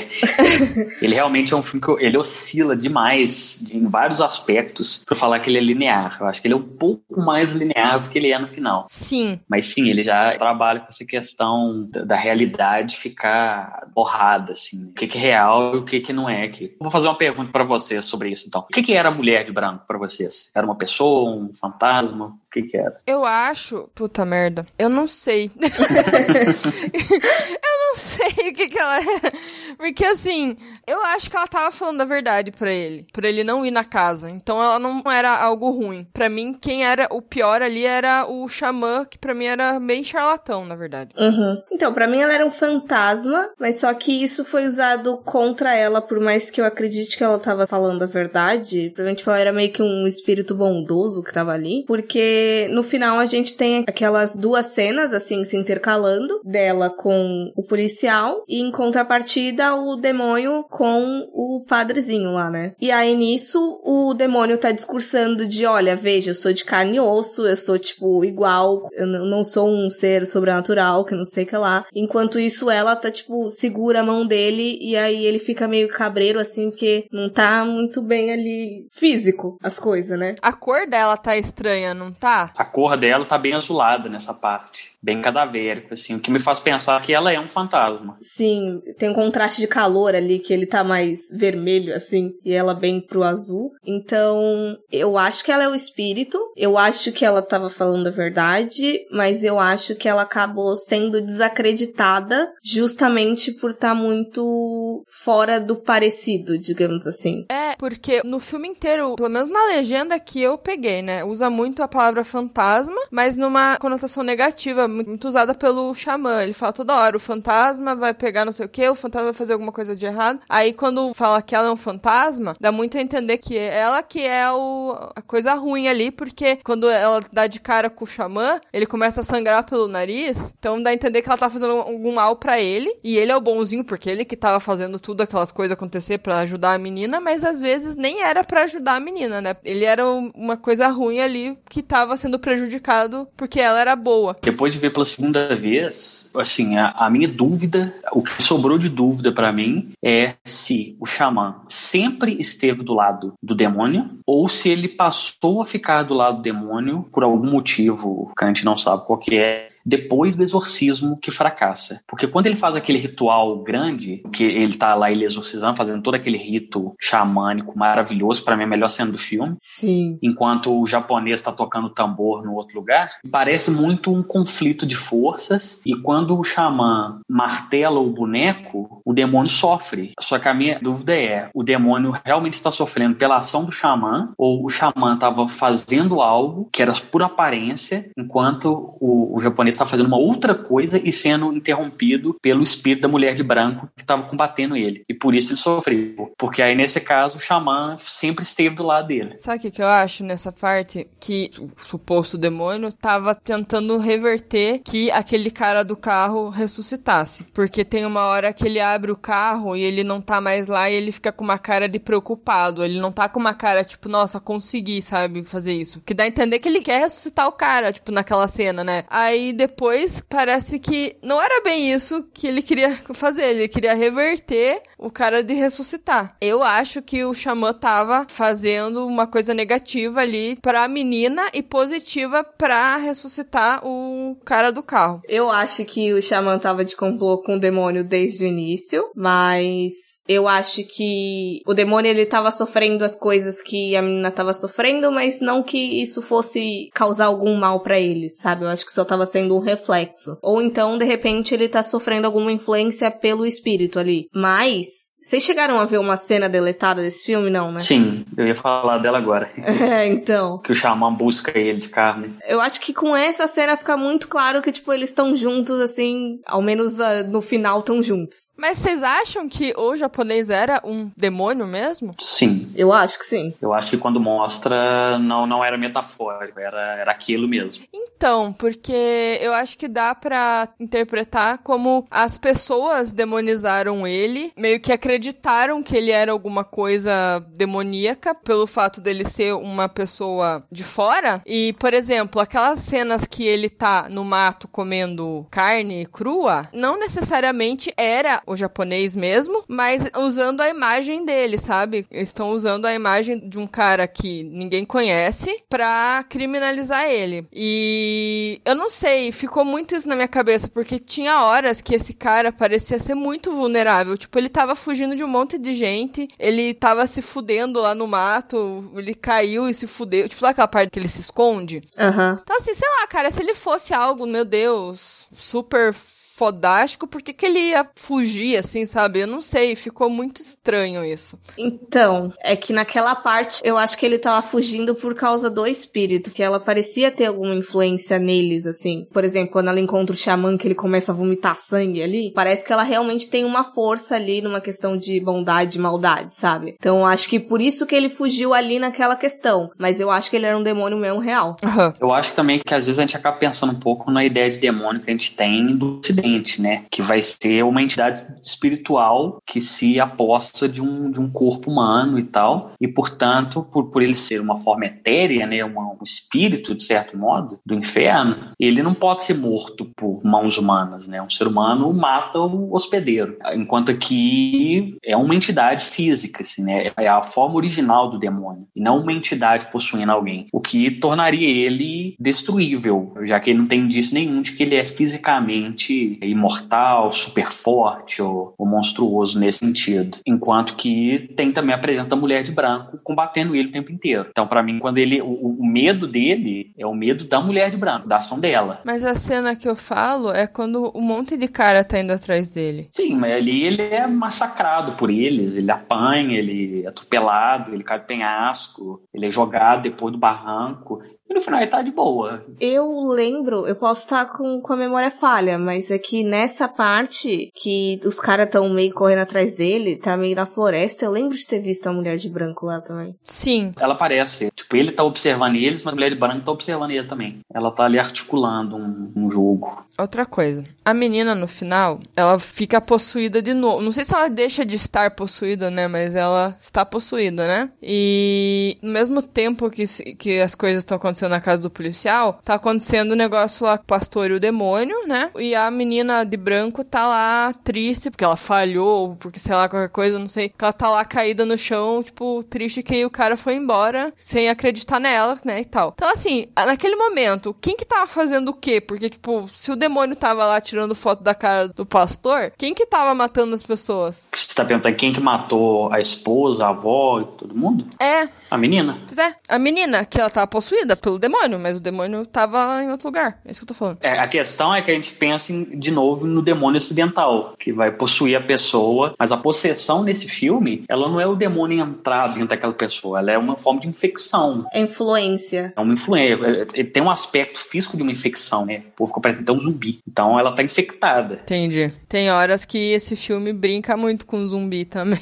ele realmente é um filme que ele oscila demais em vários aspectos para falar que ele é linear. Eu acho que ele é um pouco mais linear do que ele é no final. Sim. Mas sim, ele já trabalha com essa questão da, da realidade ficar borrada, assim. O que, que é real e o que, que não é. Aqui. Vou fazer uma pergunta para vocês sobre isso, então. O que, que era a mulher de branco para vocês? Era uma pessoa, um fantasma? Que, que era? Eu acho. Puta merda. Eu não sei. eu não sei o que, que ela era. Porque assim, eu acho que ela tava falando a verdade para ele. para ele não ir na casa. Então ela não era algo ruim. para mim, quem era o pior ali era o xamã, que para mim era bem charlatão, na verdade. Uhum. Então, para mim ela era um fantasma, mas só que isso foi usado contra ela, por mais que eu acredite que ela tava falando a verdade. Provavelmente ela era meio que um espírito bondoso que tava ali. Porque no final a gente tem aquelas duas cenas, assim, se intercalando, dela com o policial, e em contrapartida o demônio com o padrezinho lá, né? E aí nisso o demônio tá discursando de: olha, veja, eu sou de carne e osso, eu sou tipo igual, eu não sou um ser sobrenatural, que não sei o que lá. Enquanto isso, ela tá tipo, segura a mão dele e aí ele fica meio cabreiro assim, porque não tá muito bem ali físico as coisas, né? A cor dela tá estranha, não tá? A cor dela tá bem azulada nessa parte. Bem cadavérico, assim. O que me faz pensar que ela é um fantasma. Sim, tem um contraste de calor ali, que ele tá mais vermelho, assim, e ela bem pro azul. Então, eu acho que ela é o espírito. Eu acho que ela tava falando a verdade, mas eu acho que ela acabou sendo desacreditada justamente por estar tá muito fora do parecido, digamos assim. É, porque no filme inteiro, pelo menos na legenda que eu peguei, né, usa muito a palavra fantasma, mas numa conotação negativa, muito usada pelo xamã. Ele fala toda hora, o fantasma vai pegar não sei o que, o fantasma vai fazer alguma coisa de errado. Aí quando fala que ela é um fantasma, dá muito a entender que é ela que é o, a coisa ruim ali, porque quando ela dá de cara com o xamã, ele começa a sangrar pelo nariz, então dá a entender que ela tá fazendo algum mal para ele, e ele é o bonzinho, porque ele que tava fazendo tudo aquelas coisas acontecer para ajudar a menina, mas às vezes nem era para ajudar a menina, né? Ele era uma coisa ruim ali que tava sendo prejudicado porque ela era boa. Depois de ver pela segunda vez, assim, a, a minha dúvida, o que sobrou de dúvida para mim é se o xamã sempre esteve do lado do demônio ou se ele passou a ficar do lado do demônio por algum motivo que a gente não sabe qual que é, depois do exorcismo que fracassa. Porque quando ele faz aquele ritual grande, que ele tá lá ele exorcizando, fazendo todo aquele rito xamânico maravilhoso, para mim é a melhor cena do filme. Sim. Enquanto o japonês tá tocando tambor no outro lugar, parece muito um conflito conflito de forças e quando o xamã martela o boneco, o demônio sofre. Só que a minha dúvida é: o demônio realmente está sofrendo pela ação do xamã ou o xamã estava fazendo algo que era por aparência, enquanto o, o japonês está fazendo uma outra coisa e sendo interrompido pelo espírito da mulher de branco que estava combatendo ele. E por isso ele sofreu. Porque aí, nesse caso, o xamã sempre esteve do lado dele. Sabe o que, eu acho nessa parte? Que o suposto demônio estava tentando reverter que aquele cara do carro ressuscitasse. Porque tem uma hora que ele abre o carro e ele não tá mais lá e ele fica com uma cara de preocupado. Ele não tá com uma cara tipo, nossa, consegui, sabe, fazer isso. Que dá a entender que ele quer ressuscitar o cara, tipo, naquela cena, né? Aí depois parece que não era bem isso que ele queria fazer. Ele queria reverter o cara de ressuscitar. Eu acho que o Xamã tava fazendo uma coisa negativa ali pra menina e positiva pra ressuscitar o cara do carro. Eu acho que o Xamã tava de complô com o demônio desde o início, mas eu acho que o demônio ele tava sofrendo as coisas que a menina tava sofrendo, mas não que isso fosse causar algum mal para ele, sabe? Eu acho que só tava sendo um reflexo. Ou então, de repente, ele tá sofrendo alguma influência pelo espírito ali. Mas vocês chegaram a ver uma cena deletada desse filme, não, né? Sim, eu ia falar dela agora. É, então. Que o Xamã busca ele de carne. Eu acho que com essa cena fica muito claro que, tipo, eles estão juntos, assim, ao menos uh, no final estão juntos. Mas vocês acham que o japonês era um demônio mesmo? Sim. Eu acho que sim. Eu acho que quando mostra, não, não era metafórico, era, era aquilo mesmo. Então, porque eu acho que dá para interpretar como as pessoas demonizaram ele, meio que acreditando acreditaram que ele era alguma coisa demoníaca pelo fato dele ser uma pessoa de fora. E, por exemplo, aquelas cenas que ele tá no mato comendo carne crua, não necessariamente era o japonês mesmo, mas usando a imagem dele, sabe? Estão usando a imagem de um cara que ninguém conhece pra criminalizar ele. E eu não sei, ficou muito isso na minha cabeça, porque tinha horas que esse cara parecia ser muito vulnerável. Tipo, ele tava fugindo fugindo de um monte de gente. Ele tava se fudendo lá no mato. Ele caiu e se fudeu. Tipo, lá aquela parte que ele se esconde. Uhum. Então, assim, sei lá, cara, se ele fosse algo, meu Deus, super fodástico, por que, que ele ia fugir, assim, sabe? Eu não sei, ficou muito estranho isso. Então, é que naquela parte eu acho que ele tava fugindo por causa do espírito, que ela parecia ter alguma influência neles, assim. Por exemplo, quando ela encontra o xamã que ele começa a vomitar sangue ali, parece que ela realmente tem uma força ali numa questão de bondade e maldade, sabe? Então, acho que por isso que ele fugiu ali naquela questão. Mas eu acho que ele era um demônio mesmo real. Uhum. Eu acho também que às vezes a gente acaba pensando um pouco na ideia de demônio que a gente tem do ocidente né? Que vai ser uma entidade espiritual que se aposta de um, de um corpo humano e tal. E, portanto, por, por ele ser uma forma etérea, né? Um, um espírito, de certo modo, do inferno, ele não pode ser morto por mãos humanas, né? Um ser humano mata o hospedeiro. Enquanto que é uma entidade física, assim, né? É a forma original do demônio. E não uma entidade possuindo alguém. O que tornaria ele destruível, já que ele não tem indício nenhum de que ele é fisicamente imortal, super forte ou, ou, monstruoso nesse sentido. Enquanto que tem também a presença da mulher de branco combatendo ele o tempo inteiro. Então, para mim, quando ele. O, o, medo dele é o medo da mulher de branco, da ação dela. Mas a cena que eu falo é quando um monte de cara tá indo atrás dele. Sim, mas ali ele é massacrado por eles, ele apanha, ele é atropelado, ele cai do penhasco, ele é jogado depois do barranco. E no final ele tá de boa. Eu lembro, eu posso estar com, com a memória falha, mas é que que nessa parte que os caras estão meio correndo atrás dele, tá meio na floresta, eu lembro de ter visto a mulher de branco lá também. Sim. Ela aparece. Tipo, ele tá observando eles, mas a mulher de branco tá observando ele também. Ela tá ali articulando um, um jogo. Outra coisa. A menina, no final, ela fica possuída de novo. Não sei se ela deixa de estar possuída, né? Mas ela está possuída, né? E no mesmo tempo que, que as coisas estão acontecendo na casa do policial, tá acontecendo o um negócio lá com o pastor e o demônio, né? E a menina menina de branco tá lá triste, porque ela falhou, porque sei lá, qualquer coisa, não sei. Que ela tá lá caída no chão, tipo, triste que o cara foi embora sem acreditar nela, né, e tal. Então, assim, naquele momento, quem que tava fazendo o quê? Porque, tipo, se o demônio tava lá tirando foto da cara do pastor, quem que tava matando as pessoas? Você tá perguntando quem que matou a esposa, a avó e todo mundo? É. A menina? Pois é, a menina, que ela tava possuída pelo demônio, mas o demônio tava em outro lugar. É isso que eu tô falando. É, a questão é que a gente pensa em, de novo no demônio ocidental, que vai possuir a pessoa, mas a possessão nesse filme, ela não é o demônio entrar dentro daquela pessoa, ela é uma forma de infecção. É influência. É uma influência. É, ele tem um aspecto físico de uma infecção, né? O povo fica parecendo até um zumbi. Então ela tá infectada. Entendi. Tem horas que esse filme brinca muito com zumbi também.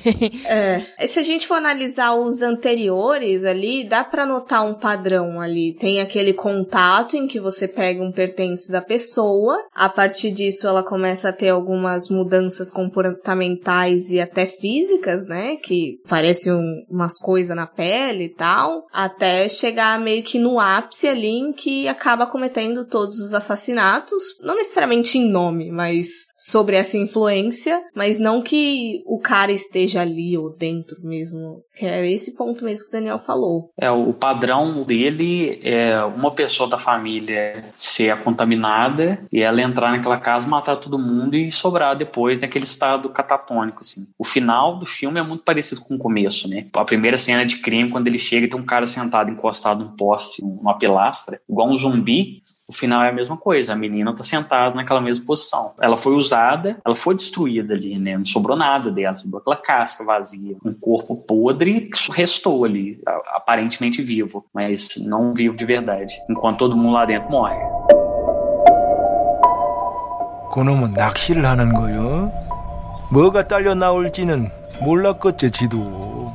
É. E se a gente for analisar os anteriores ali, dá para notar um padrão ali. Tem aquele contato em que você pega um pertence da pessoa, a partir disso ela começa a ter algumas mudanças comportamentais e até físicas, né? Que parecem um, umas coisas na pele e tal, até chegar meio que no ápice ali em que acaba cometendo todos os assassinatos, não necessariamente em nome, mas sobre essa influência, mas não que o cara esteja ali ou dentro mesmo. Que é esse ponto mesmo que o Daniel falou. É, o padrão dele é uma pessoa da família ser contaminada e ela entrar naquela casa, matar todo mundo e sobrar depois naquele estado catatônico, assim. O final do filme é muito parecido com o começo, né? A primeira cena de crime, quando ele chega e tem um cara sentado encostado num poste, numa pilastra, igual um zumbi, o final é a mesma coisa. A menina tá sentada naquela mesma posição. Ela foi usada, ela foi destruída ali, né? Não sobrou nada dela, sobrou aquela casca vazia, um corpo podre que restou ali, aparentemente vivo, mas não vivo de verdade, enquanto todo mundo lá dentro morre. 그놈은 낚시를 하는 거요. 뭐가 딸려 나올지는 몰랐겠지 지도.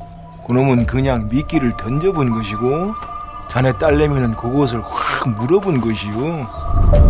그놈은 그냥 미끼를 던져본 것이고 자네 딸내미는 그곳을 확 물어본 것이요.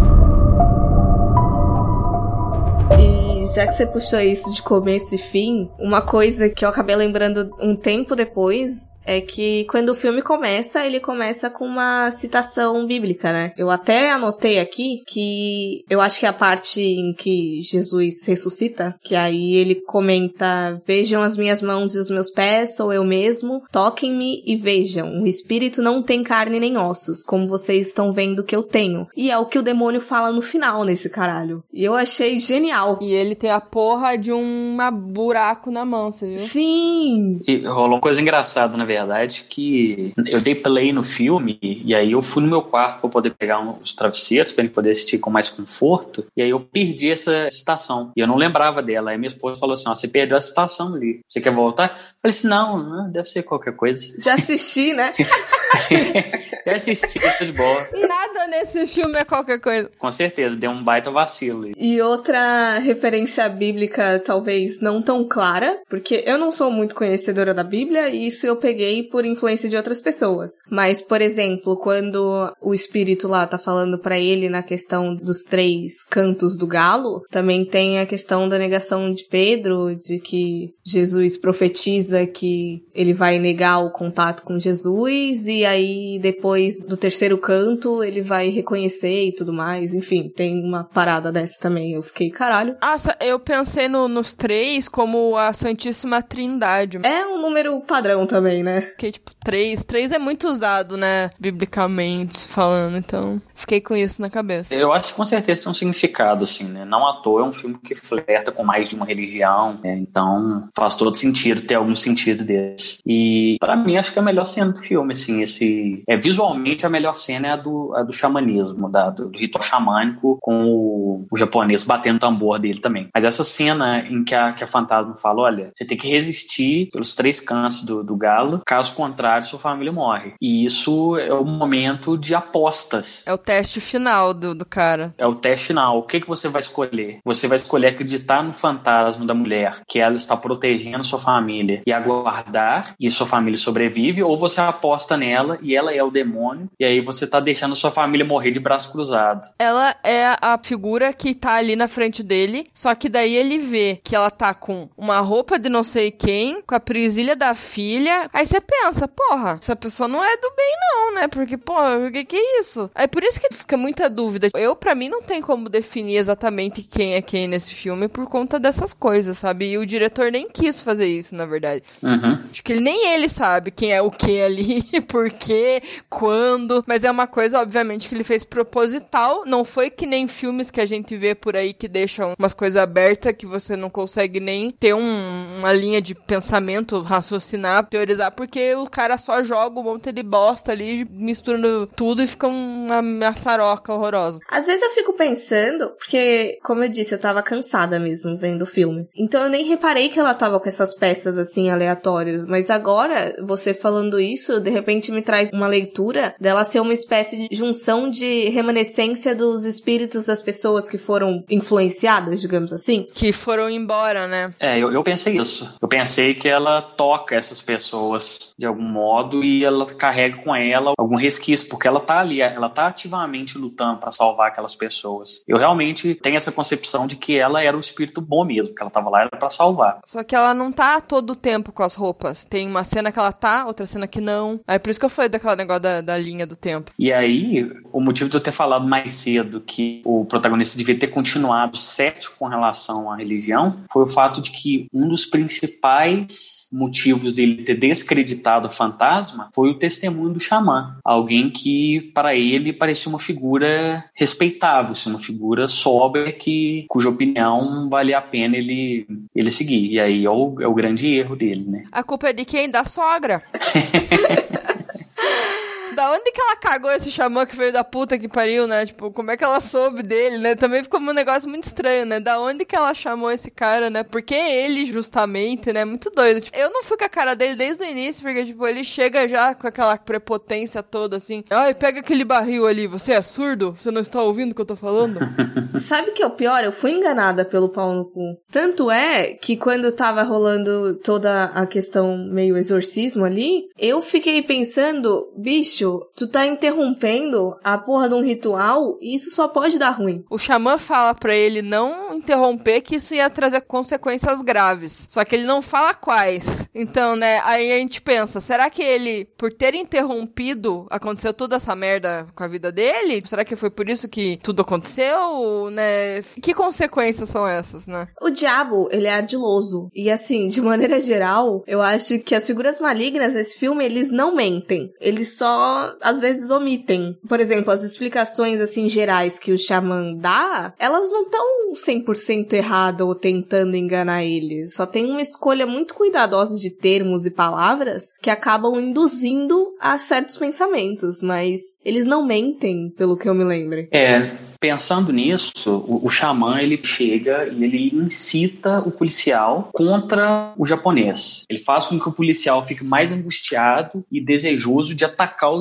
Já que você puxou isso de começo e fim, uma coisa que eu acabei lembrando um tempo depois é que quando o filme começa, ele começa com uma citação bíblica, né? Eu até anotei aqui que eu acho que é a parte em que Jesus ressuscita, que aí ele comenta: Vejam as minhas mãos e os meus pés, sou eu mesmo, toquem-me e vejam. O espírito não tem carne nem ossos, como vocês estão vendo que eu tenho. E é o que o demônio fala no final nesse caralho. E eu achei genial. E ele tem a porra de um buraco na mão, você viu? Sim! E rolou uma coisa engraçada, na verdade, que eu dei play no filme e aí eu fui no meu quarto para poder pegar os travesseiros para ele poder assistir com mais conforto. E aí eu perdi essa citação. E eu não lembrava dela. Aí minha esposa falou assim: ó, você perdeu a citação ali. Você quer voltar? Eu falei assim: não, não deve ser qualquer coisa. Já assisti, né? Já assisti, tô de boa. Nada nesse filme é qualquer coisa. Com certeza, deu um baita vacilo. E outra referência bíblica, talvez não tão clara, porque eu não sou muito conhecedora da Bíblia e isso eu peguei por influência de outras pessoas. Mas, por exemplo, quando o espírito lá tá falando para ele na questão dos três cantos do galo, também tem a questão da negação de Pedro, de que Jesus profetiza que ele vai negar o contato com Jesus e aí depois do terceiro canto ele vai reconhecer e tudo mais. Enfim, tem uma parada dessa também. Eu fiquei, caralho. Ah, eu pensei no, nos três como a Santíssima Trindade. É um número padrão também, né? Porque, tipo, três. Três é muito usado, né? Biblicamente falando, então. Fiquei com isso na cabeça. Eu acho que com certeza tem um significado, assim, né? Não à toa é um filme que flerta com mais de uma religião, né? Então faz todo sentido ter algum sentido desse. E para mim acho que a melhor cena do filme, assim, É, visualmente a melhor cena é a do, a do xamanismo, da, do, do ritual xamânico com o, o japonês batendo o tambor dele também. Mas essa cena em que a, que a fantasma fala: olha, você tem que resistir pelos três cantos do, do galo, caso contrário, sua família morre. E isso é o momento de apostas. É o teste final do, do cara. É o teste final. O que, que você vai escolher? Você vai escolher acreditar no fantasma da mulher, que ela está protegendo sua família e aguardar e sua família sobrevive, ou você aposta nela ela e ela é o demônio, e aí você tá deixando sua família morrer de braço cruzado. Ela é a figura que tá ali na frente dele, só que daí ele vê que ela tá com uma roupa de não sei quem, com a presilha da filha. Aí você pensa, porra, essa pessoa não é do bem, não, né? Porque, porra, o que, que é isso? É por isso que fica muita dúvida. Eu, para mim, não tem como definir exatamente quem é quem nesse filme por conta dessas coisas, sabe? E o diretor nem quis fazer isso, na verdade. Uhum. Acho que ele nem ele sabe quem é o que ali, por quê, quando. Mas é uma coisa, obviamente, que ele fez proposital. Não foi que nem filmes que a gente vê por aí que deixam umas coisas abertas que você não consegue nem ter um, uma linha de pensamento, raciocinar, teorizar, porque o cara só joga um monte de bosta ali, misturando tudo e fica uma maçaroca horrorosa. Às vezes eu fico pensando, porque, como eu disse, eu tava cansada mesmo vendo o filme. Então eu nem reparei que ela tava com essas peças assim aleatórias. Mas agora, você falando isso, de repente me traz uma leitura dela ser uma espécie de junção de remanescência dos espíritos das pessoas que foram influenciadas, digamos assim. Que foram embora, né? É, eu, eu pensei isso. Eu pensei que ela toca essas pessoas de algum modo e ela carrega com ela algum resquício, porque ela tá ali, ela tá ativamente lutando para salvar aquelas pessoas. Eu realmente tenho essa concepção de que ela era o espírito bom mesmo, que ela tava lá para salvar. Só que ela não tá todo o tempo com as roupas. Tem uma cena que ela tá, outra cena que não. É por isso que eu falei daquela negócio da, da linha do tempo. E aí, o motivo de eu ter falado mais cedo que o protagonista devia ter continuado cético com relação à religião foi o fato de que um dos principais motivos dele ter descreditado o fantasma foi o testemunho do xamã. Alguém que, para ele, parecia uma figura respeitável, assim, uma figura sóbria que, cuja opinião valia a pena ele, ele seguir. E aí é o, é o grande erro dele, né? A culpa é de quem? Da sogra. Da onde que ela cagou esse xamã que veio da puta que pariu, né? Tipo, como é que ela soube dele, né? Também ficou um negócio muito estranho, né? Da onde que ela chamou esse cara, né? Porque ele, justamente, né? Muito doido. Tipo, eu não fui com a cara dele desde o início, porque, tipo, ele chega já com aquela prepotência toda, assim. Ai, pega aquele barril ali, você é surdo? Você não está ouvindo o que eu tô falando? Sabe o que é o pior? Eu fui enganada pelo pau no cu. Tanto é que quando tava rolando toda a questão meio exorcismo ali, eu fiquei pensando, bicho, tu tá interrompendo a porra de um ritual e isso só pode dar ruim. O xamã fala para ele não interromper que isso ia trazer consequências graves. Só que ele não fala quais. Então, né, aí a gente pensa, será que ele, por ter interrompido, aconteceu toda essa merda com a vida dele? Será que foi por isso que tudo aconteceu, né? Que consequências são essas, né? O diabo, ele é ardiloso. E assim, de maneira geral, eu acho que as figuras malignas desse filme, eles não mentem. Eles só às vezes omitem. Por exemplo, as explicações assim gerais que o xamã dá, elas não estão 100% erradas ou tentando enganar ele. Só tem uma escolha muito cuidadosa de termos e palavras que acabam induzindo a certos pensamentos, mas eles não mentem, pelo que eu me lembro. É, pensando nisso, o, o xamã ele chega e ele incita o policial contra o japonês. Ele faz com que o policial fique mais angustiado e desejoso de atacar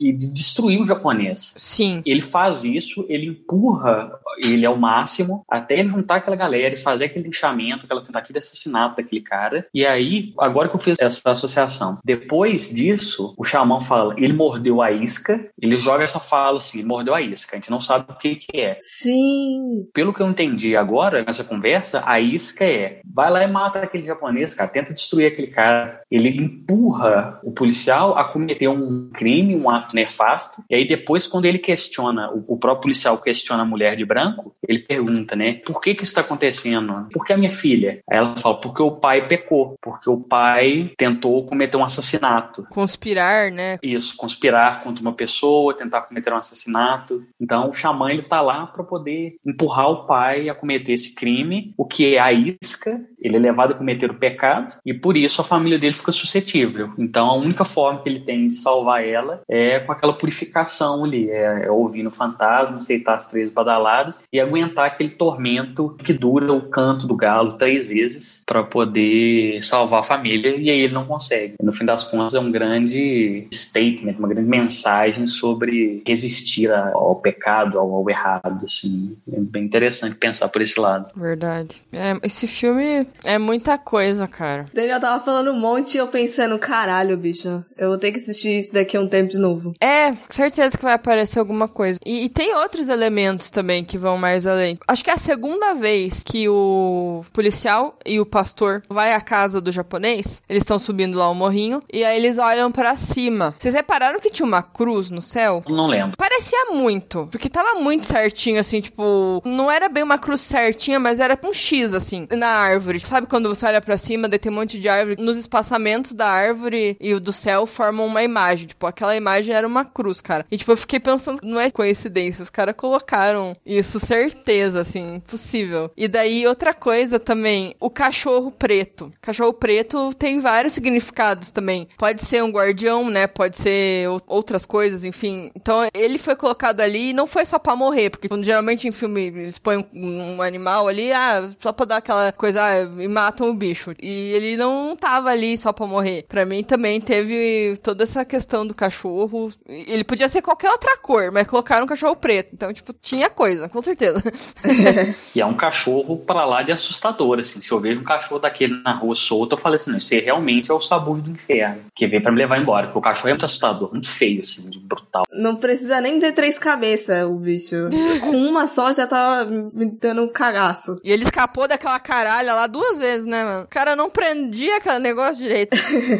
e, e de destruir o japonês. Sim. Ele faz isso, ele empurra ele ao máximo até ele juntar aquela galera e fazer aquele linchamento, aquela tentativa de assassinato daquele cara. E aí, agora que eu fiz essa associação, depois disso, o xamã fala, ele mordeu a isca, ele joga essa fala assim, ele mordeu a isca. A gente não sabe o que que é. Sim. Pelo que eu entendi agora, nessa conversa, a isca é, vai lá e mata aquele japonês, cara, tenta destruir aquele cara. Ele empurra o policial a cometer um crime, um ato nefasto, e aí depois, quando ele questiona, o, o próprio policial questiona a mulher de branco, ele pergunta, né, por que que isso está acontecendo? Por que a minha filha? Aí ela fala, porque o pai pecou, porque o pai tentou cometer um assassinato. Conspirar, né? Isso, conspirar contra uma pessoa, tentar cometer um assassinato. Então, o xamã, ele tá lá para poder empurrar o pai a cometer esse crime, o que é a isca, ele é levado a cometer o pecado, e por isso a família dele fica suscetível. Então, a única forma que ele tem de salvar ela é com aquela purificação ali, é, é ouvir no fantasma, aceitar as três badaladas e aguentar aquele tormento que dura o canto do galo três vezes para poder salvar a família, e aí ele não consegue. No fim das contas, é um grande statement, uma grande mensagem sobre resistir ao pecado, ao, errado, assim. É bem interessante pensar por esse lado. Verdade. É, esse filme É muita coisa, cara. Daniel tava falando um monte e eu pensando, caralho, bicho, eu vou ter que assistir isso daqui a um tempo de novo. É, certeza que vai aparecer alguma coisa. E, e tem outros elementos também que vão mais além. Acho que é a segunda vez que o policial e o pastor vai à casa do japonês. Eles estão subindo lá o morrinho e aí eles olham para cima. Vocês repararam que tinha uma cruz no céu? Não lembro. Parecia muito, porque tava muito certinho, assim, tipo, não era bem uma cruz certinha, mas era um X, assim, na árvore. Sabe quando você olha para cima, daí tem um monte de árvore, nos espaçamentos da árvore e do céu formam uma imagem, tipo, aquela imagem era uma cruz, cara. E, tipo, eu fiquei pensando, não é coincidência, os caras colocaram isso, certeza, assim, impossível. E daí, outra coisa também, o cachorro preto. Cachorro preto tem vários significados também. Pode ser um guardião, né? Pode ser outras coisas, enfim. Então, ele foi colocado ali e não foi só pra morrer, porque quando, geralmente em filme eles põem um animal ali, ah, só pra dar aquela coisa, ah, e matam o bicho. E ele não tava ali só pra morrer. Pra mim também teve toda essa questão do cachorro. Ele podia ser qualquer outra cor, mas colocaram um cachorro preto. Então, tipo, tinha coisa, com certeza. e é um cachorro para lá de assustador, assim. Se eu vejo um cachorro daquele na rua solto, eu falo assim, não, isso realmente é o sabor do inferno, que veio para me levar embora. Porque o cachorro é muito assustador, muito feio, assim, brutal. Não precisa nem ter três cabeças, o bicho. Com uma só já tava me dando um cagaço. E ele escapou daquela caralha lá duas vezes, né, mano? O cara não prendia aquele negócio direito.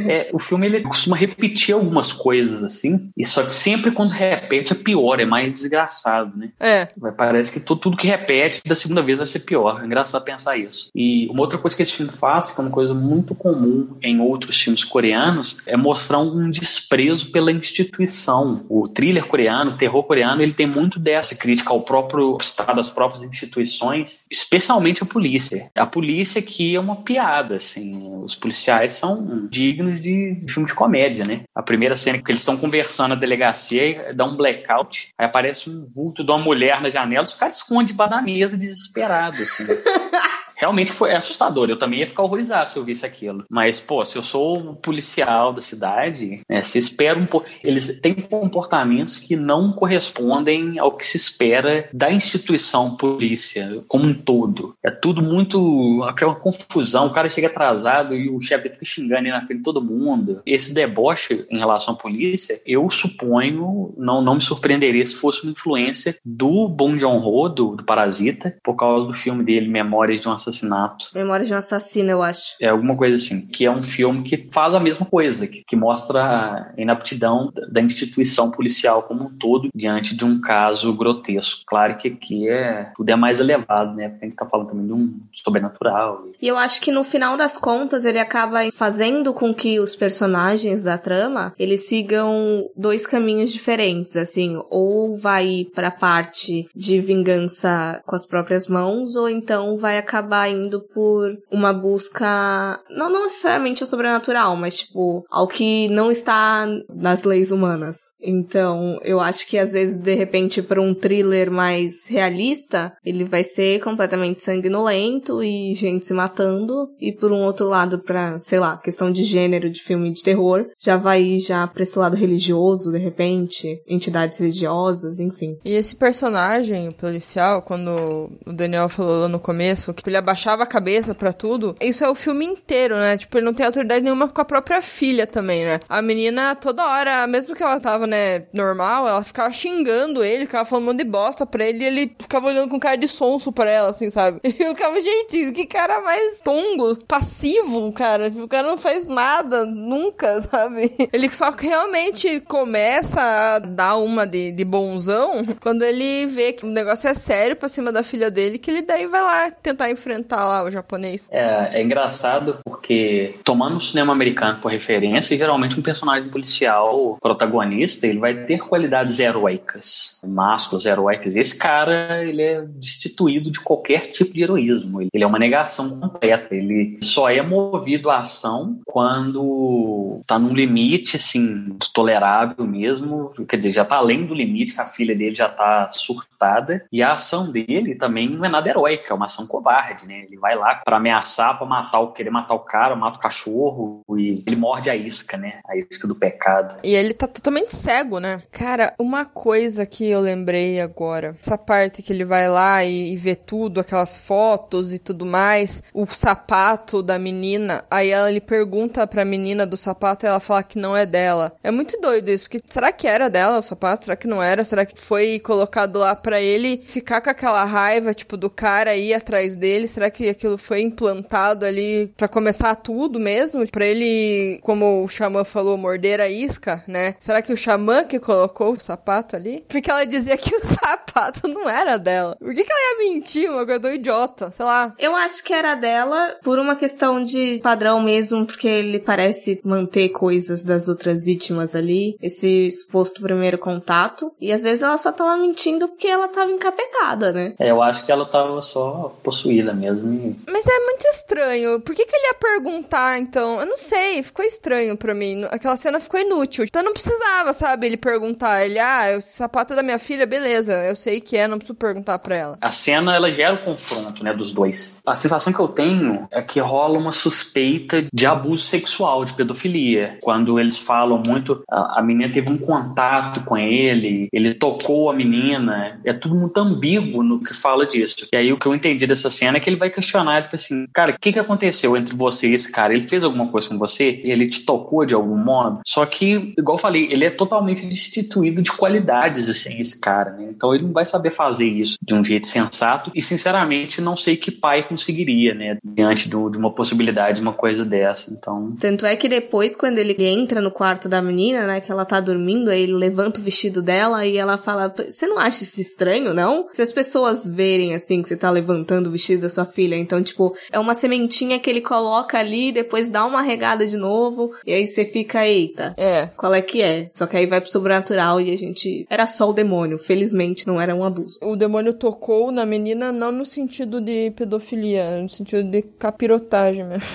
é, o filme ele costuma repetir algumas coisas assim, e só que sempre quando repete é pior, é mais desgraçado, né? É. Parece que tudo, tudo que repete da segunda vez vai ser pior. É engraçado pensar isso. E uma outra coisa que esse filme faz, que é uma coisa muito comum em outros filmes coreanos, é mostrar um desprezo pela instituição. O thriller coreano, o terror coreano, ele tem muito dessa crítica ao próprio Estado, às próprias instituições, especialmente a polícia. A polícia que é uma piada, assim. Os policiais são dignos de filme de comédia, né? A primeira cena que eles estão conversando na delegacia, dá um blackout, aí aparece um vulto de uma mulher na janela, os caras escondem debaixo da mesa desesperado, assim. realmente foi assustador. Eu também ia ficar horrorizado se eu visse aquilo. Mas, pô, se eu sou policial da cidade, né, se espera um pouco. Eles têm comportamentos que não correspondem ao que se espera da instituição polícia como um todo. É tudo muito. aquela confusão. O cara chega atrasado e o chefe fica xingando na frente de todo mundo. Esse deboche em relação à polícia, eu suponho, não, não me surpreenderia se fosse uma influência do Bong Joon-ho, do, do Parasita, por causa do filme dele, Memórias de um assassinato. Memória de um assassino, eu acho. É alguma coisa assim. Que é um filme que faz a mesma coisa, que, que mostra a inaptidão da instituição policial como um todo diante de um caso grotesco. Claro que aqui é tudo é mais elevado, né? Porque a gente está falando também de um sobrenatural. E eu acho que no final das contas ele acaba fazendo com que os personagens da trama eles sigam dois caminhos diferentes, assim, ou vai para parte de vingança com as próprias mãos, ou então vai acabar indo por uma busca, não, não necessariamente ao sobrenatural, mas tipo, ao que não está nas leis humanas. Então, eu acho que às vezes, de repente, para um thriller mais realista, ele vai ser completamente sanguinolento e gente se matando, e por um outro lado, pra, sei lá, questão de gênero de filme de terror, já vai já pra esse lado religioso, de repente, entidades religiosas, enfim. E esse personagem, o policial, quando o Daniel falou lá no começo, que ele abaixava a cabeça para tudo. Isso é o filme inteiro, né? Tipo, ele não tem autoridade nenhuma com a própria filha também, né? A menina, toda hora, mesmo que ela tava, né, normal, ela ficava xingando ele, ficava falando um monte de bosta pra ele e ele ficava olhando com cara de sonso pra ela, assim, sabe? E eu ficava, gente, que cara mais tongo, passivo, cara. O cara não faz nada, nunca, sabe? Ele só realmente começa a dar uma de, de bonzão quando ele vê que o negócio é sério pra cima da filha dele, que ele daí vai lá tentar enfrentar enfrentar lá o japonês. É, é engraçado porque, tomando o cinema americano por referência, geralmente um personagem policial protagonista, ele vai ter qualidades heróicas, másculas heróicas. Esse cara, ele é destituído de qualquer tipo de heroísmo. Ele é uma negação completa. Ele só é movido à ação quando tá num limite, assim, tolerável mesmo. Quer dizer, já tá além do limite, que a filha dele já tá surtada. E a ação dele também não é nada heróica, é uma ação covarde né? Ele vai lá para ameaçar, para matar o querer matar o cara, mata o cachorro e ele morde a isca, né? A isca do pecado. E ele tá totalmente cego, né? Cara, uma coisa que eu lembrei agora, essa parte que ele vai lá e, e vê tudo, aquelas fotos e tudo mais, o sapato da menina, aí ela ele pergunta pra menina do sapato e ela fala que não é dela. É muito doido isso, porque será que era dela o sapato? Será que não era? Será que foi colocado lá para ele ficar com aquela raiva, tipo, do cara ir atrás dele? Será que aquilo foi implantado ali para começar tudo mesmo? Para ele, como o xamã falou, morder a isca, né? Será que o xamã que colocou o sapato ali? Porque ela dizia que o sapato não era dela. Por que, que ela ia mentir? Uma coisa do idiota, sei lá. Eu acho que era dela por uma questão de padrão mesmo, porque ele parece manter coisas das outras vítimas ali, esse suposto primeiro contato. E às vezes ela só tava mentindo porque ela tava encapetada, né? É, eu acho que ela tava só possuída mesmo. Mas é muito estranho. Por que, que ele ia perguntar, então? Eu não sei, ficou estranho pra mim. Aquela cena ficou inútil. Então não precisava, sabe, ele perguntar. Ele, ah, o sapato é da minha filha, beleza. Eu sei que é, não preciso perguntar pra ela. A cena, ela gera o confronto, né, dos dois. A sensação que eu tenho é que rola uma suspeita de abuso sexual, de pedofilia. Quando eles falam muito, a, a menina teve um contato com ele, ele tocou a menina. É tudo muito ambíguo no que fala disso. E aí o que eu entendi dessa cena é que ele vai questionar, tipo assim, cara, o que, que aconteceu entre você e esse cara? Ele fez alguma coisa com você? Ele te tocou de algum modo? Só que, igual eu falei, ele é totalmente destituído de qualidades, assim, esse cara, né? Então ele não vai saber fazer isso de um jeito sensato e, sinceramente, não sei que pai conseguiria, né? Diante do, de uma possibilidade de uma coisa dessa, então... Tanto é que depois, quando ele entra no quarto da menina, né, que ela tá dormindo, aí ele levanta o vestido dela e ela fala, você não acha isso estranho, não? Se as pessoas verem, assim, que você tá levantando o vestido da sua filha, então, tipo, é uma sementinha que ele coloca ali, depois dá uma regada de novo, e aí você fica, eita, É. qual é que é? Só que aí vai pro sobrenatural e a gente... Era só o demônio, felizmente não era um abuso. O demônio tocou na menina não no sentido de pedofilia, no sentido de capirotagem mesmo.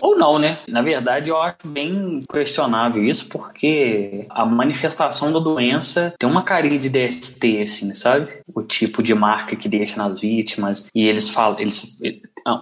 Ou não, né? Na verdade, eu acho bem questionável isso, porque a manifestação da doença tem uma carinha de DST, assim, sabe? O tipo de marca que deixa nas vítimas. E eles falam, eles.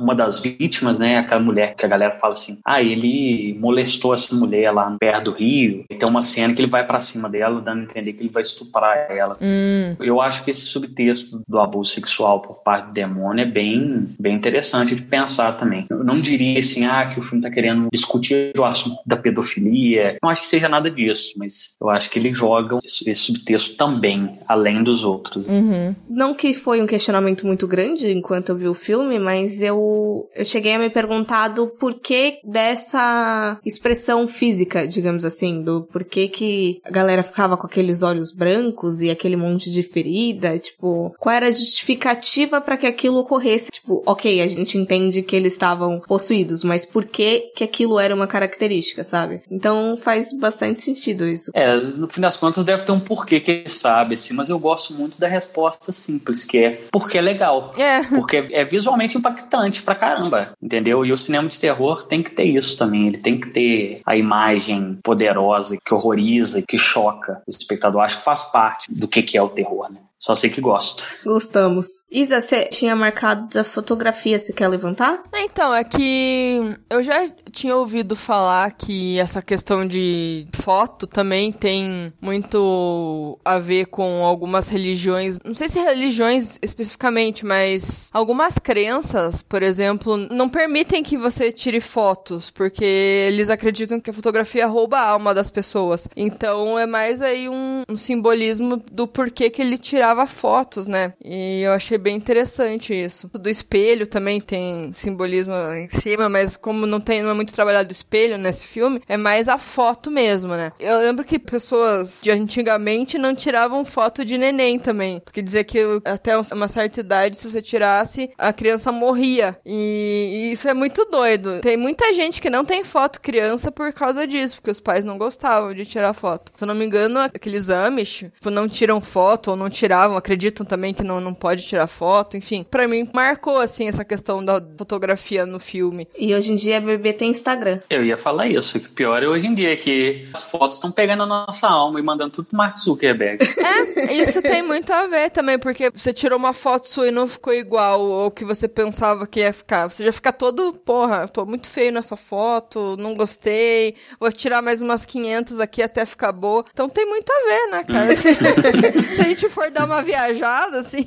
Uma das vítimas, né, aquela mulher que a galera fala assim: ah, ele molestou essa mulher lá perto do rio. E tem uma cena que ele vai pra cima dela, dando a entender que ele vai estuprar ela. Hum. Eu acho que esse subtexto do abuso sexual por parte do demônio é bem, bem interessante de pensar também. Eu não diria assim, ah, que o filme tá querendo discutir o assunto da pedofilia. Não acho que seja nada disso, mas eu acho que ele joga esse esse subtexto também, além dos outros. Uhum. Não que foi um questionamento muito grande enquanto eu vi o filme, mas eu, eu cheguei a me perguntar do porquê dessa expressão física, digamos assim, do porquê que a galera ficava com aqueles olhos brancos e aquele monte de ferida, tipo, qual era a justificativa para que aquilo ocorresse? Tipo, ok, a gente entende que eles estavam possuídos, mas por que que aquilo era uma característica, sabe? Então faz bastante sentido isso. É, no fim das contas deve ter um porquê que ele sabe, assim, mas eu gosto muito da resposta simples, que é porque é legal. É. Porque é visualmente impactante pra caramba, entendeu? E o cinema de terror tem que ter isso também. Ele tem que ter a imagem poderosa, que horroriza, que choca o espectador. Acho que faz parte do que que é o terror, né? Só sei que gosto. Gostamos. Isa, você tinha marcado da fotografia, você quer levantar? Então, é que eu já tinha ouvido falar que essa questão de foto também tem muito a ver com algumas religiões, não sei se religiões especificamente, mas algumas crenças, por exemplo, não permitem que você tire fotos, porque eles acreditam que a fotografia rouba a alma das pessoas. Então é mais aí um, um simbolismo do porquê que ele tirava fotos, né? E eu achei bem interessante isso. Do espelho também tem simbolismo em cima, mas como não tem não é muito trabalhado o espelho nesse filme, é mais a foto mesmo, né? Eu lembro que pessoas de antigamente não tiravam foto de neném também, porque dizia que até uma certa idade, se você tirasse, a criança morria. E, e isso é muito doido. Tem muita gente que não tem foto criança por causa disso, porque os pais não gostavam de tirar foto. Se eu não me engano, aqueles Amish, tipo, não tiram foto ou não tiravam, acreditam também que não, não pode tirar foto, enfim. Pra mim, marcou, assim, essa questão da fotografia no filme. E hoje em dia a bebê tem Instagram. Eu ia falar isso, que o pior é hoje em dia que as fotos estão pegando a nossa alma e mandando tudo pro Mark Zuckerberg. É, isso tem muito a ver também, porque você tirou uma foto sua e não ficou igual, ou que você pensava que ia ficar. Você já fica todo, porra, tô muito feio nessa foto, não gostei, vou tirar mais umas 500 aqui até ficar boa. Então tem muito a ver, né, cara? Se a gente for dar uma viajada, assim.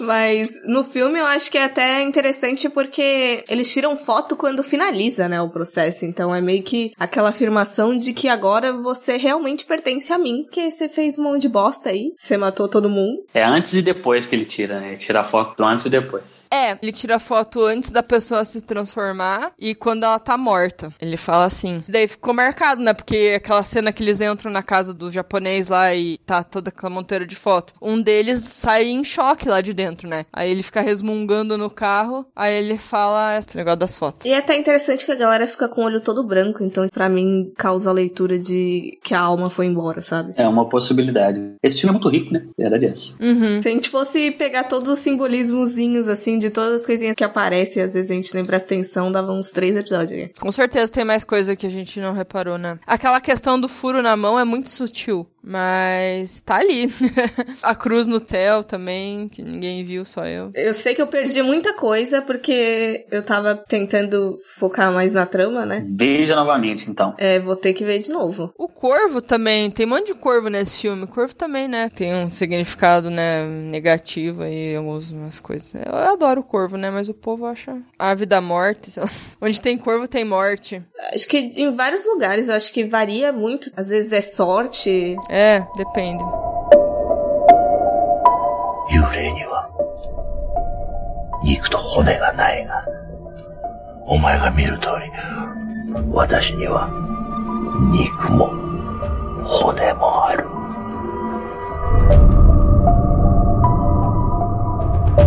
Mas no filme eu acho que é até interessante porque eles tiram foto quando finaliza, né, o processo. Então é meio que aquela afirmação de que agora você realmente pertence a mim, porque você fez um monte de bosta aí, você matou todo mundo. É antes e depois que ele tira, né? Ele tira a foto do antes e depois. É, ele tira a foto antes da pessoa se transformar e quando ela tá morta. Ele fala assim. Daí ficou marcado, né? Porque aquela cena que eles entram na casa do japonês lá e tá toda aquela monteira de foto. Um deles sai em choque lá de dentro, né? Aí ele fica resmungando no carro, aí ele fala esse negócio das fotos. E é até interessante que a galera fica com o olho todo branco, então pra mim causa a leitura de que a alma foi embora, sabe? É uma possibilidade. Esse filme é muito rico, né? Verdade é essa. Uhum. Se a gente fosse pegar todos os simbolismozinhos, assim, de todas as coisinhas que aparecem, às vezes a gente nem presta atenção, dava uns três episódios. Com certeza tem mais coisa que a gente não reparou, né? Aquela questão do furo na mão é muito sutil. Mas tá ali. a cruz no tel também, que ninguém viu, só eu. Eu sei que eu perdi muita coisa porque eu tava tentando focar mais na trama, né? Veja novamente, então. É, vou ter que ver de novo. O corvo também, tem um monte de corvo nesse filme. O corvo também, né? Tem um significado, né, negativo aí, algumas coisas. Eu adoro o corvo, né? Mas o povo acha ave da morte. sei lá. Onde tem corvo, tem morte. Acho que em vários lugares, eu acho que varia muito. Às vezes é sorte. É, depende.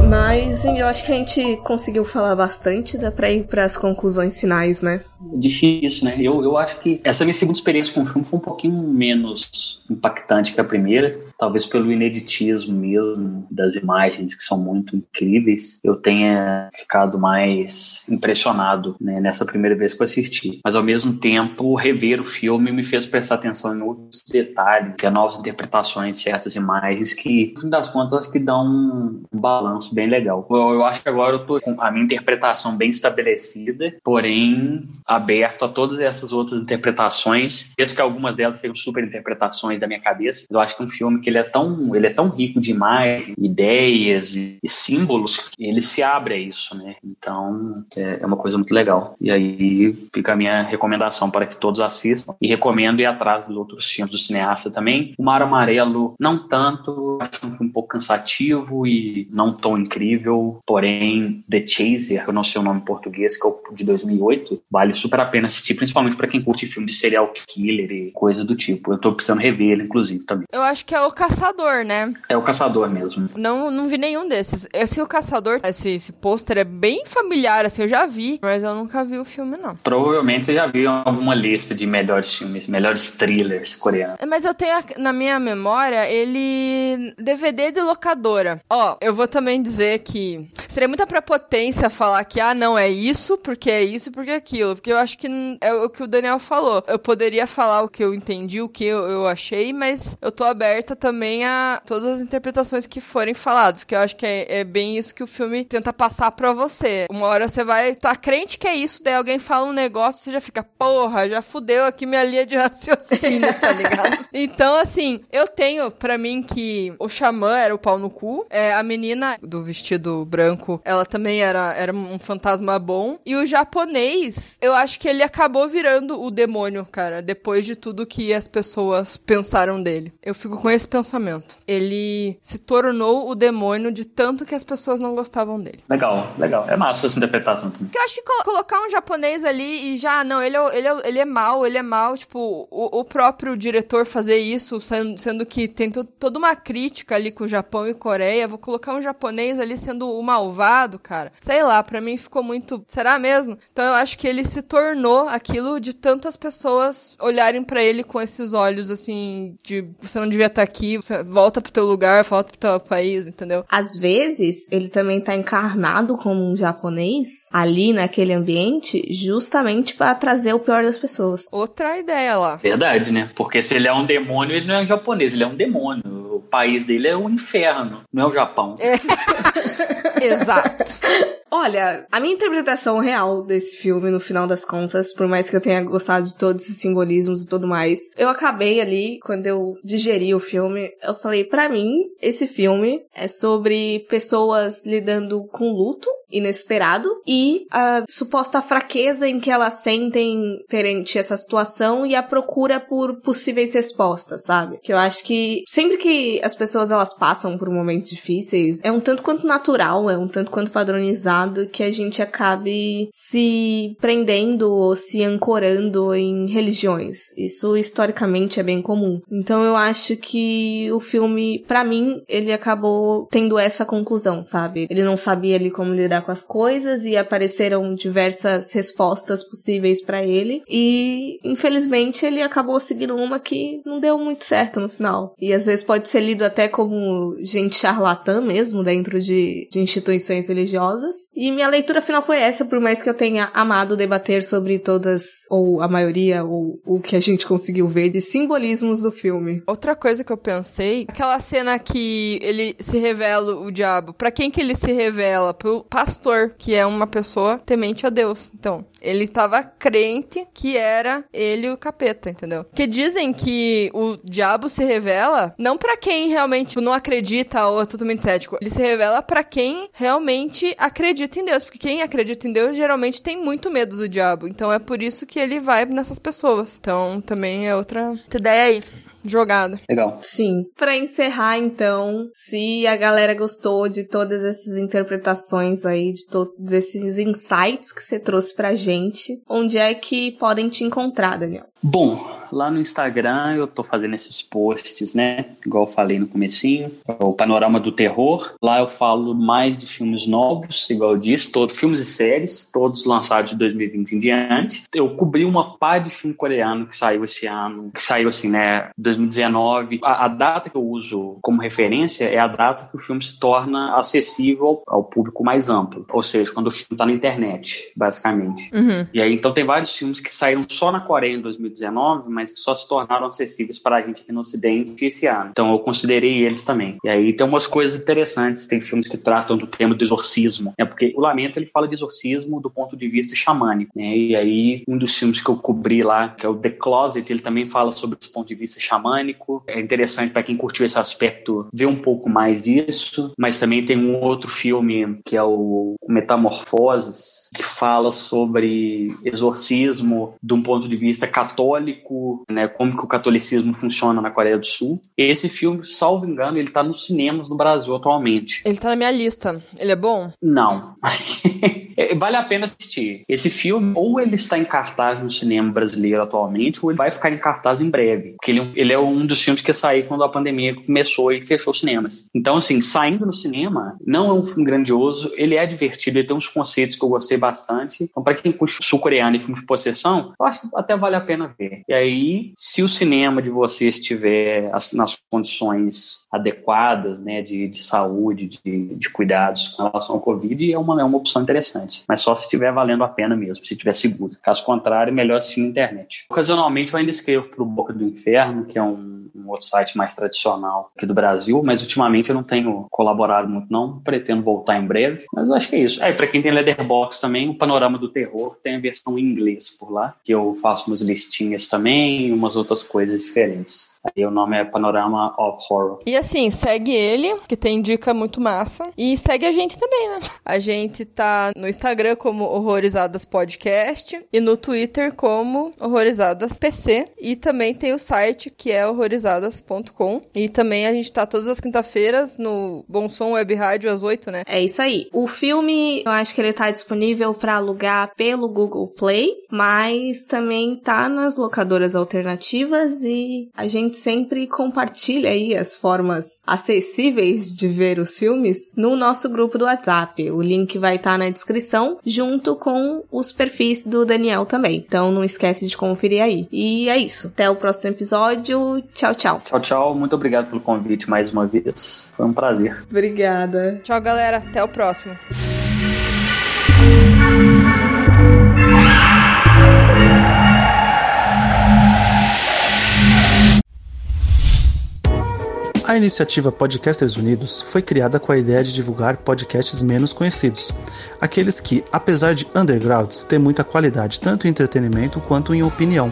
Mas eu acho que a gente conseguiu falar bastante, dá pra ir pras conclusões finais, né? Difícil, né? Eu, eu acho que essa minha segunda experiência com o filme foi um pouquinho menos impactante que a primeira. Talvez pelo ineditismo mesmo das imagens, que são muito incríveis. Eu tenha ficado mais impressionado né, nessa primeira vez que eu assisti. Mas ao mesmo tempo, rever o filme me fez prestar atenção em outros detalhes, e novas interpretações de certas imagens que, no fim das contas, acho que dão um, um balanço bem legal. Eu, eu acho que agora eu tô com a minha interpretação bem estabelecida, porém aberto a todas essas outras interpretações, mesmo que algumas delas sejam super interpretações da minha cabeça. Eu acho que é um filme que ele é tão, ele é tão rico de imagens, ideias e, e símbolos, que ele se abre a isso, né? Então é, é uma coisa muito legal. E aí fica a minha recomendação para que todos assistam e recomendo ir atrás dos outros filmes do cineasta também. O Mar Amarelo não tanto, acho um pouco cansativo e não tão incrível, porém The Chaser, eu não sei o nome em português, que é o de 2008, vale super a pena assistir, principalmente para quem curte filme de serial killer e coisa do tipo. Eu tô precisando rever ele, inclusive, também. Eu acho que é o Caçador, né? É o Caçador mesmo. Não, não vi nenhum desses. Esse O Caçador, esse, esse pôster é bem familiar, assim, eu já vi, mas eu nunca vi o filme, não. Provavelmente você já viu alguma lista de melhores filmes, melhores thrillers coreanos. Mas eu tenho na minha memória ele DVD de locadora. Ó, eu vou também dizer que seria muita prepotência falar que, ah, não, é isso, porque é isso, porque é aquilo. Porque eu acho que é o que o Daniel falou. Eu poderia falar o que eu entendi, o que eu, eu achei, mas eu tô aberta também a todas as interpretações que forem faladas. Que eu acho que é, é bem isso que o filme tenta passar pra você. Uma hora você vai tá crente que é isso, daí alguém fala um negócio, você já fica, porra, já fudeu aqui minha linha de raciocínio, tá ligado? Então, assim, eu tenho pra mim que o xamã era o pau no cu, é, a menina do vestido branco, ela também era, era um fantasma bom, e o japonês, eu acho que ele acabou virando o demônio, cara, depois de tudo que as pessoas pensaram dele. Eu fico com esse pensamento. Ele se tornou o demônio de tanto que as pessoas não gostavam dele. Legal, legal. É massa essa interpretação. Porque eu acho que colo- colocar um japonês ali e já, não, ele é, ele é, ele é mal, ele é mal, tipo, o, o próprio diretor fazer isso, sendo, sendo que tem to- toda uma crítica ali com o Japão e Coreia, vou colocar um japonês ali sendo o malvado, cara. Sei lá, pra mim ficou muito. Será mesmo? Então eu acho que ele se tornou aquilo de tantas pessoas olharem pra ele com esses olhos assim, de você não devia estar aqui, você volta pro teu lugar, volta pro teu país, entendeu? Às vezes, ele também tá encarnado como um japonês ali naquele ambiente, justamente pra trazer o pior das pessoas. Outra ideia lá. Verdade, né? Porque se ele é um demônio, ele não é japonês, ele é um demônio. O país dele é o inferno, não é o Japão. Exato. Olha, a minha interpretação real desse filme, no final das contas, por mais que eu tenha gostado de todos esses simbolismos e tudo mais, eu acabei ali, quando eu digeri o filme, eu falei, para mim, esse filme é sobre pessoas lidando com luto inesperado e a suposta fraqueza em que elas sentem perante essa situação e a procura por possíveis respostas, sabe? Que eu acho que sempre que as pessoas elas passam por momentos difíceis, é um tanto quanto natural, é um tanto quanto padronizado que a gente acabe se prendendo ou se ancorando em religiões. Isso historicamente é bem comum. Então eu acho que o filme, para mim, ele acabou tendo essa conclusão, sabe? Ele não sabia ali como lidar com as coisas e apareceram diversas respostas possíveis para ele e infelizmente ele acabou seguindo uma que não deu muito certo no final. E às vezes pode ser lido até como gente charlatã mesmo dentro de, de instituições religiosas. E minha leitura final foi essa, por mais que eu tenha amado debater sobre todas, ou a maioria, ou o que a gente conseguiu ver de simbolismos do filme. Outra coisa que eu pensei, aquela cena que ele se revela o diabo, para quem que ele se revela? Pro pastor, que é uma pessoa temente a Deus. Então, ele estava crente que era ele o capeta, entendeu? Porque dizem que o diabo se revela não para quem realmente não acredita ou é totalmente cético. Ele se revela para quem realmente acredita em Deus, porque quem acredita em Deus geralmente tem muito medo do diabo. Então é por isso que ele vai nessas pessoas. Então também é outra ideia aí jogada. Legal. Sim. Para encerrar, então, se a galera gostou de todas essas interpretações aí, de todos esses insights que você trouxe pra gente, onde é que podem te encontrar, Daniel? Bom, lá no Instagram eu tô fazendo esses posts, né? Igual eu falei no comecinho, o Panorama do Terror. Lá eu falo mais de filmes novos, igual eu disse, todos filmes e séries, todos lançados de 2020 em diante. Eu cobri uma par de filme coreano que saiu esse ano, que saiu assim, né, 2019. A, a data que eu uso como referência é a data que o filme se torna acessível ao público mais amplo, ou seja, quando o filme tá na internet, basicamente. Uhum. E aí, então tem vários filmes que saíram só na Coreia em 2019 2019, mas que só se tornaram acessíveis para a gente aqui no Ocidente esse ano. Então eu considerei eles também. E aí tem umas coisas interessantes, tem filmes que tratam do tema do exorcismo, né? Porque o Lamento ele fala de exorcismo do ponto de vista xamânico, né? E aí um dos filmes que eu cobri lá, que é o The Closet, ele também fala sobre esse ponto de vista xamânico. É interessante para quem curtiu esse aspecto ver um pouco mais disso, mas também tem um outro filme que é o Metamorfoses, que fala sobre exorcismo de um ponto de vista católico católico, né, como que o catolicismo funciona na Coreia do Sul. Esse filme, salvo engano, ele tá nos cinemas no Brasil atualmente. Ele tá na minha lista. Ele é bom? Não. É, vale a pena assistir. Esse filme, ou ele está em cartaz no cinema brasileiro atualmente, ou ele vai ficar em cartaz em breve. Porque ele, ele é um dos filmes que saiu quando a pandemia começou e fechou os cinemas. Então, assim, saindo no cinema, não é um filme grandioso, ele é divertido, ele tem uns conceitos que eu gostei bastante. Então, para quem curte sul-coreano e filme de possessão, eu acho que até vale a pena ver. E aí, se o cinema de vocês estiver nas condições adequadas, né, de, de saúde, de, de cuidados com relação ao Covid, é uma, é uma opção interessante. Mas só se estiver valendo a pena mesmo, se estiver seguro. Caso contrário, melhor assistir na internet. Ocasionalmente eu ainda escrevo para o Boca do Inferno, que é um, um, outro site mais tradicional aqui do Brasil, mas ultimamente eu não tenho colaborado muito não, pretendo voltar em breve, mas eu acho que é isso. É, para quem tem Leatherbox também, o Panorama do Terror tem a versão em inglês por lá, que eu faço umas listinhas também, umas outras coisas diferentes. Aí o nome é Panorama of Horror. E assim, segue ele, que tem dica muito massa. E segue a gente também, né? A gente tá no Instagram como Horrorizadas Podcast e no Twitter como Horrorizadas PC. E também tem o site que é horrorizadas.com. E também a gente tá todas as quinta-feiras no Bom Som Web Rádio às 8, né? É isso aí. O filme, eu acho que ele tá disponível para alugar pelo Google Play, mas também tá nas locadoras alternativas e a gente sempre compartilha aí as formas acessíveis de ver os filmes no nosso grupo do WhatsApp. O link vai estar tá na descrição, junto com os perfis do Daniel também. Então não esquece de conferir aí. E é isso. Até o próximo episódio. Tchau, tchau. Tchau, tchau. Muito obrigado pelo convite mais uma vez. Foi um prazer. Obrigada. Tchau, galera. Até o próximo. A iniciativa Podcasters Unidos foi criada com a ideia de divulgar podcasts menos conhecidos, aqueles que, apesar de undergrounds, têm muita qualidade tanto em entretenimento quanto em opinião.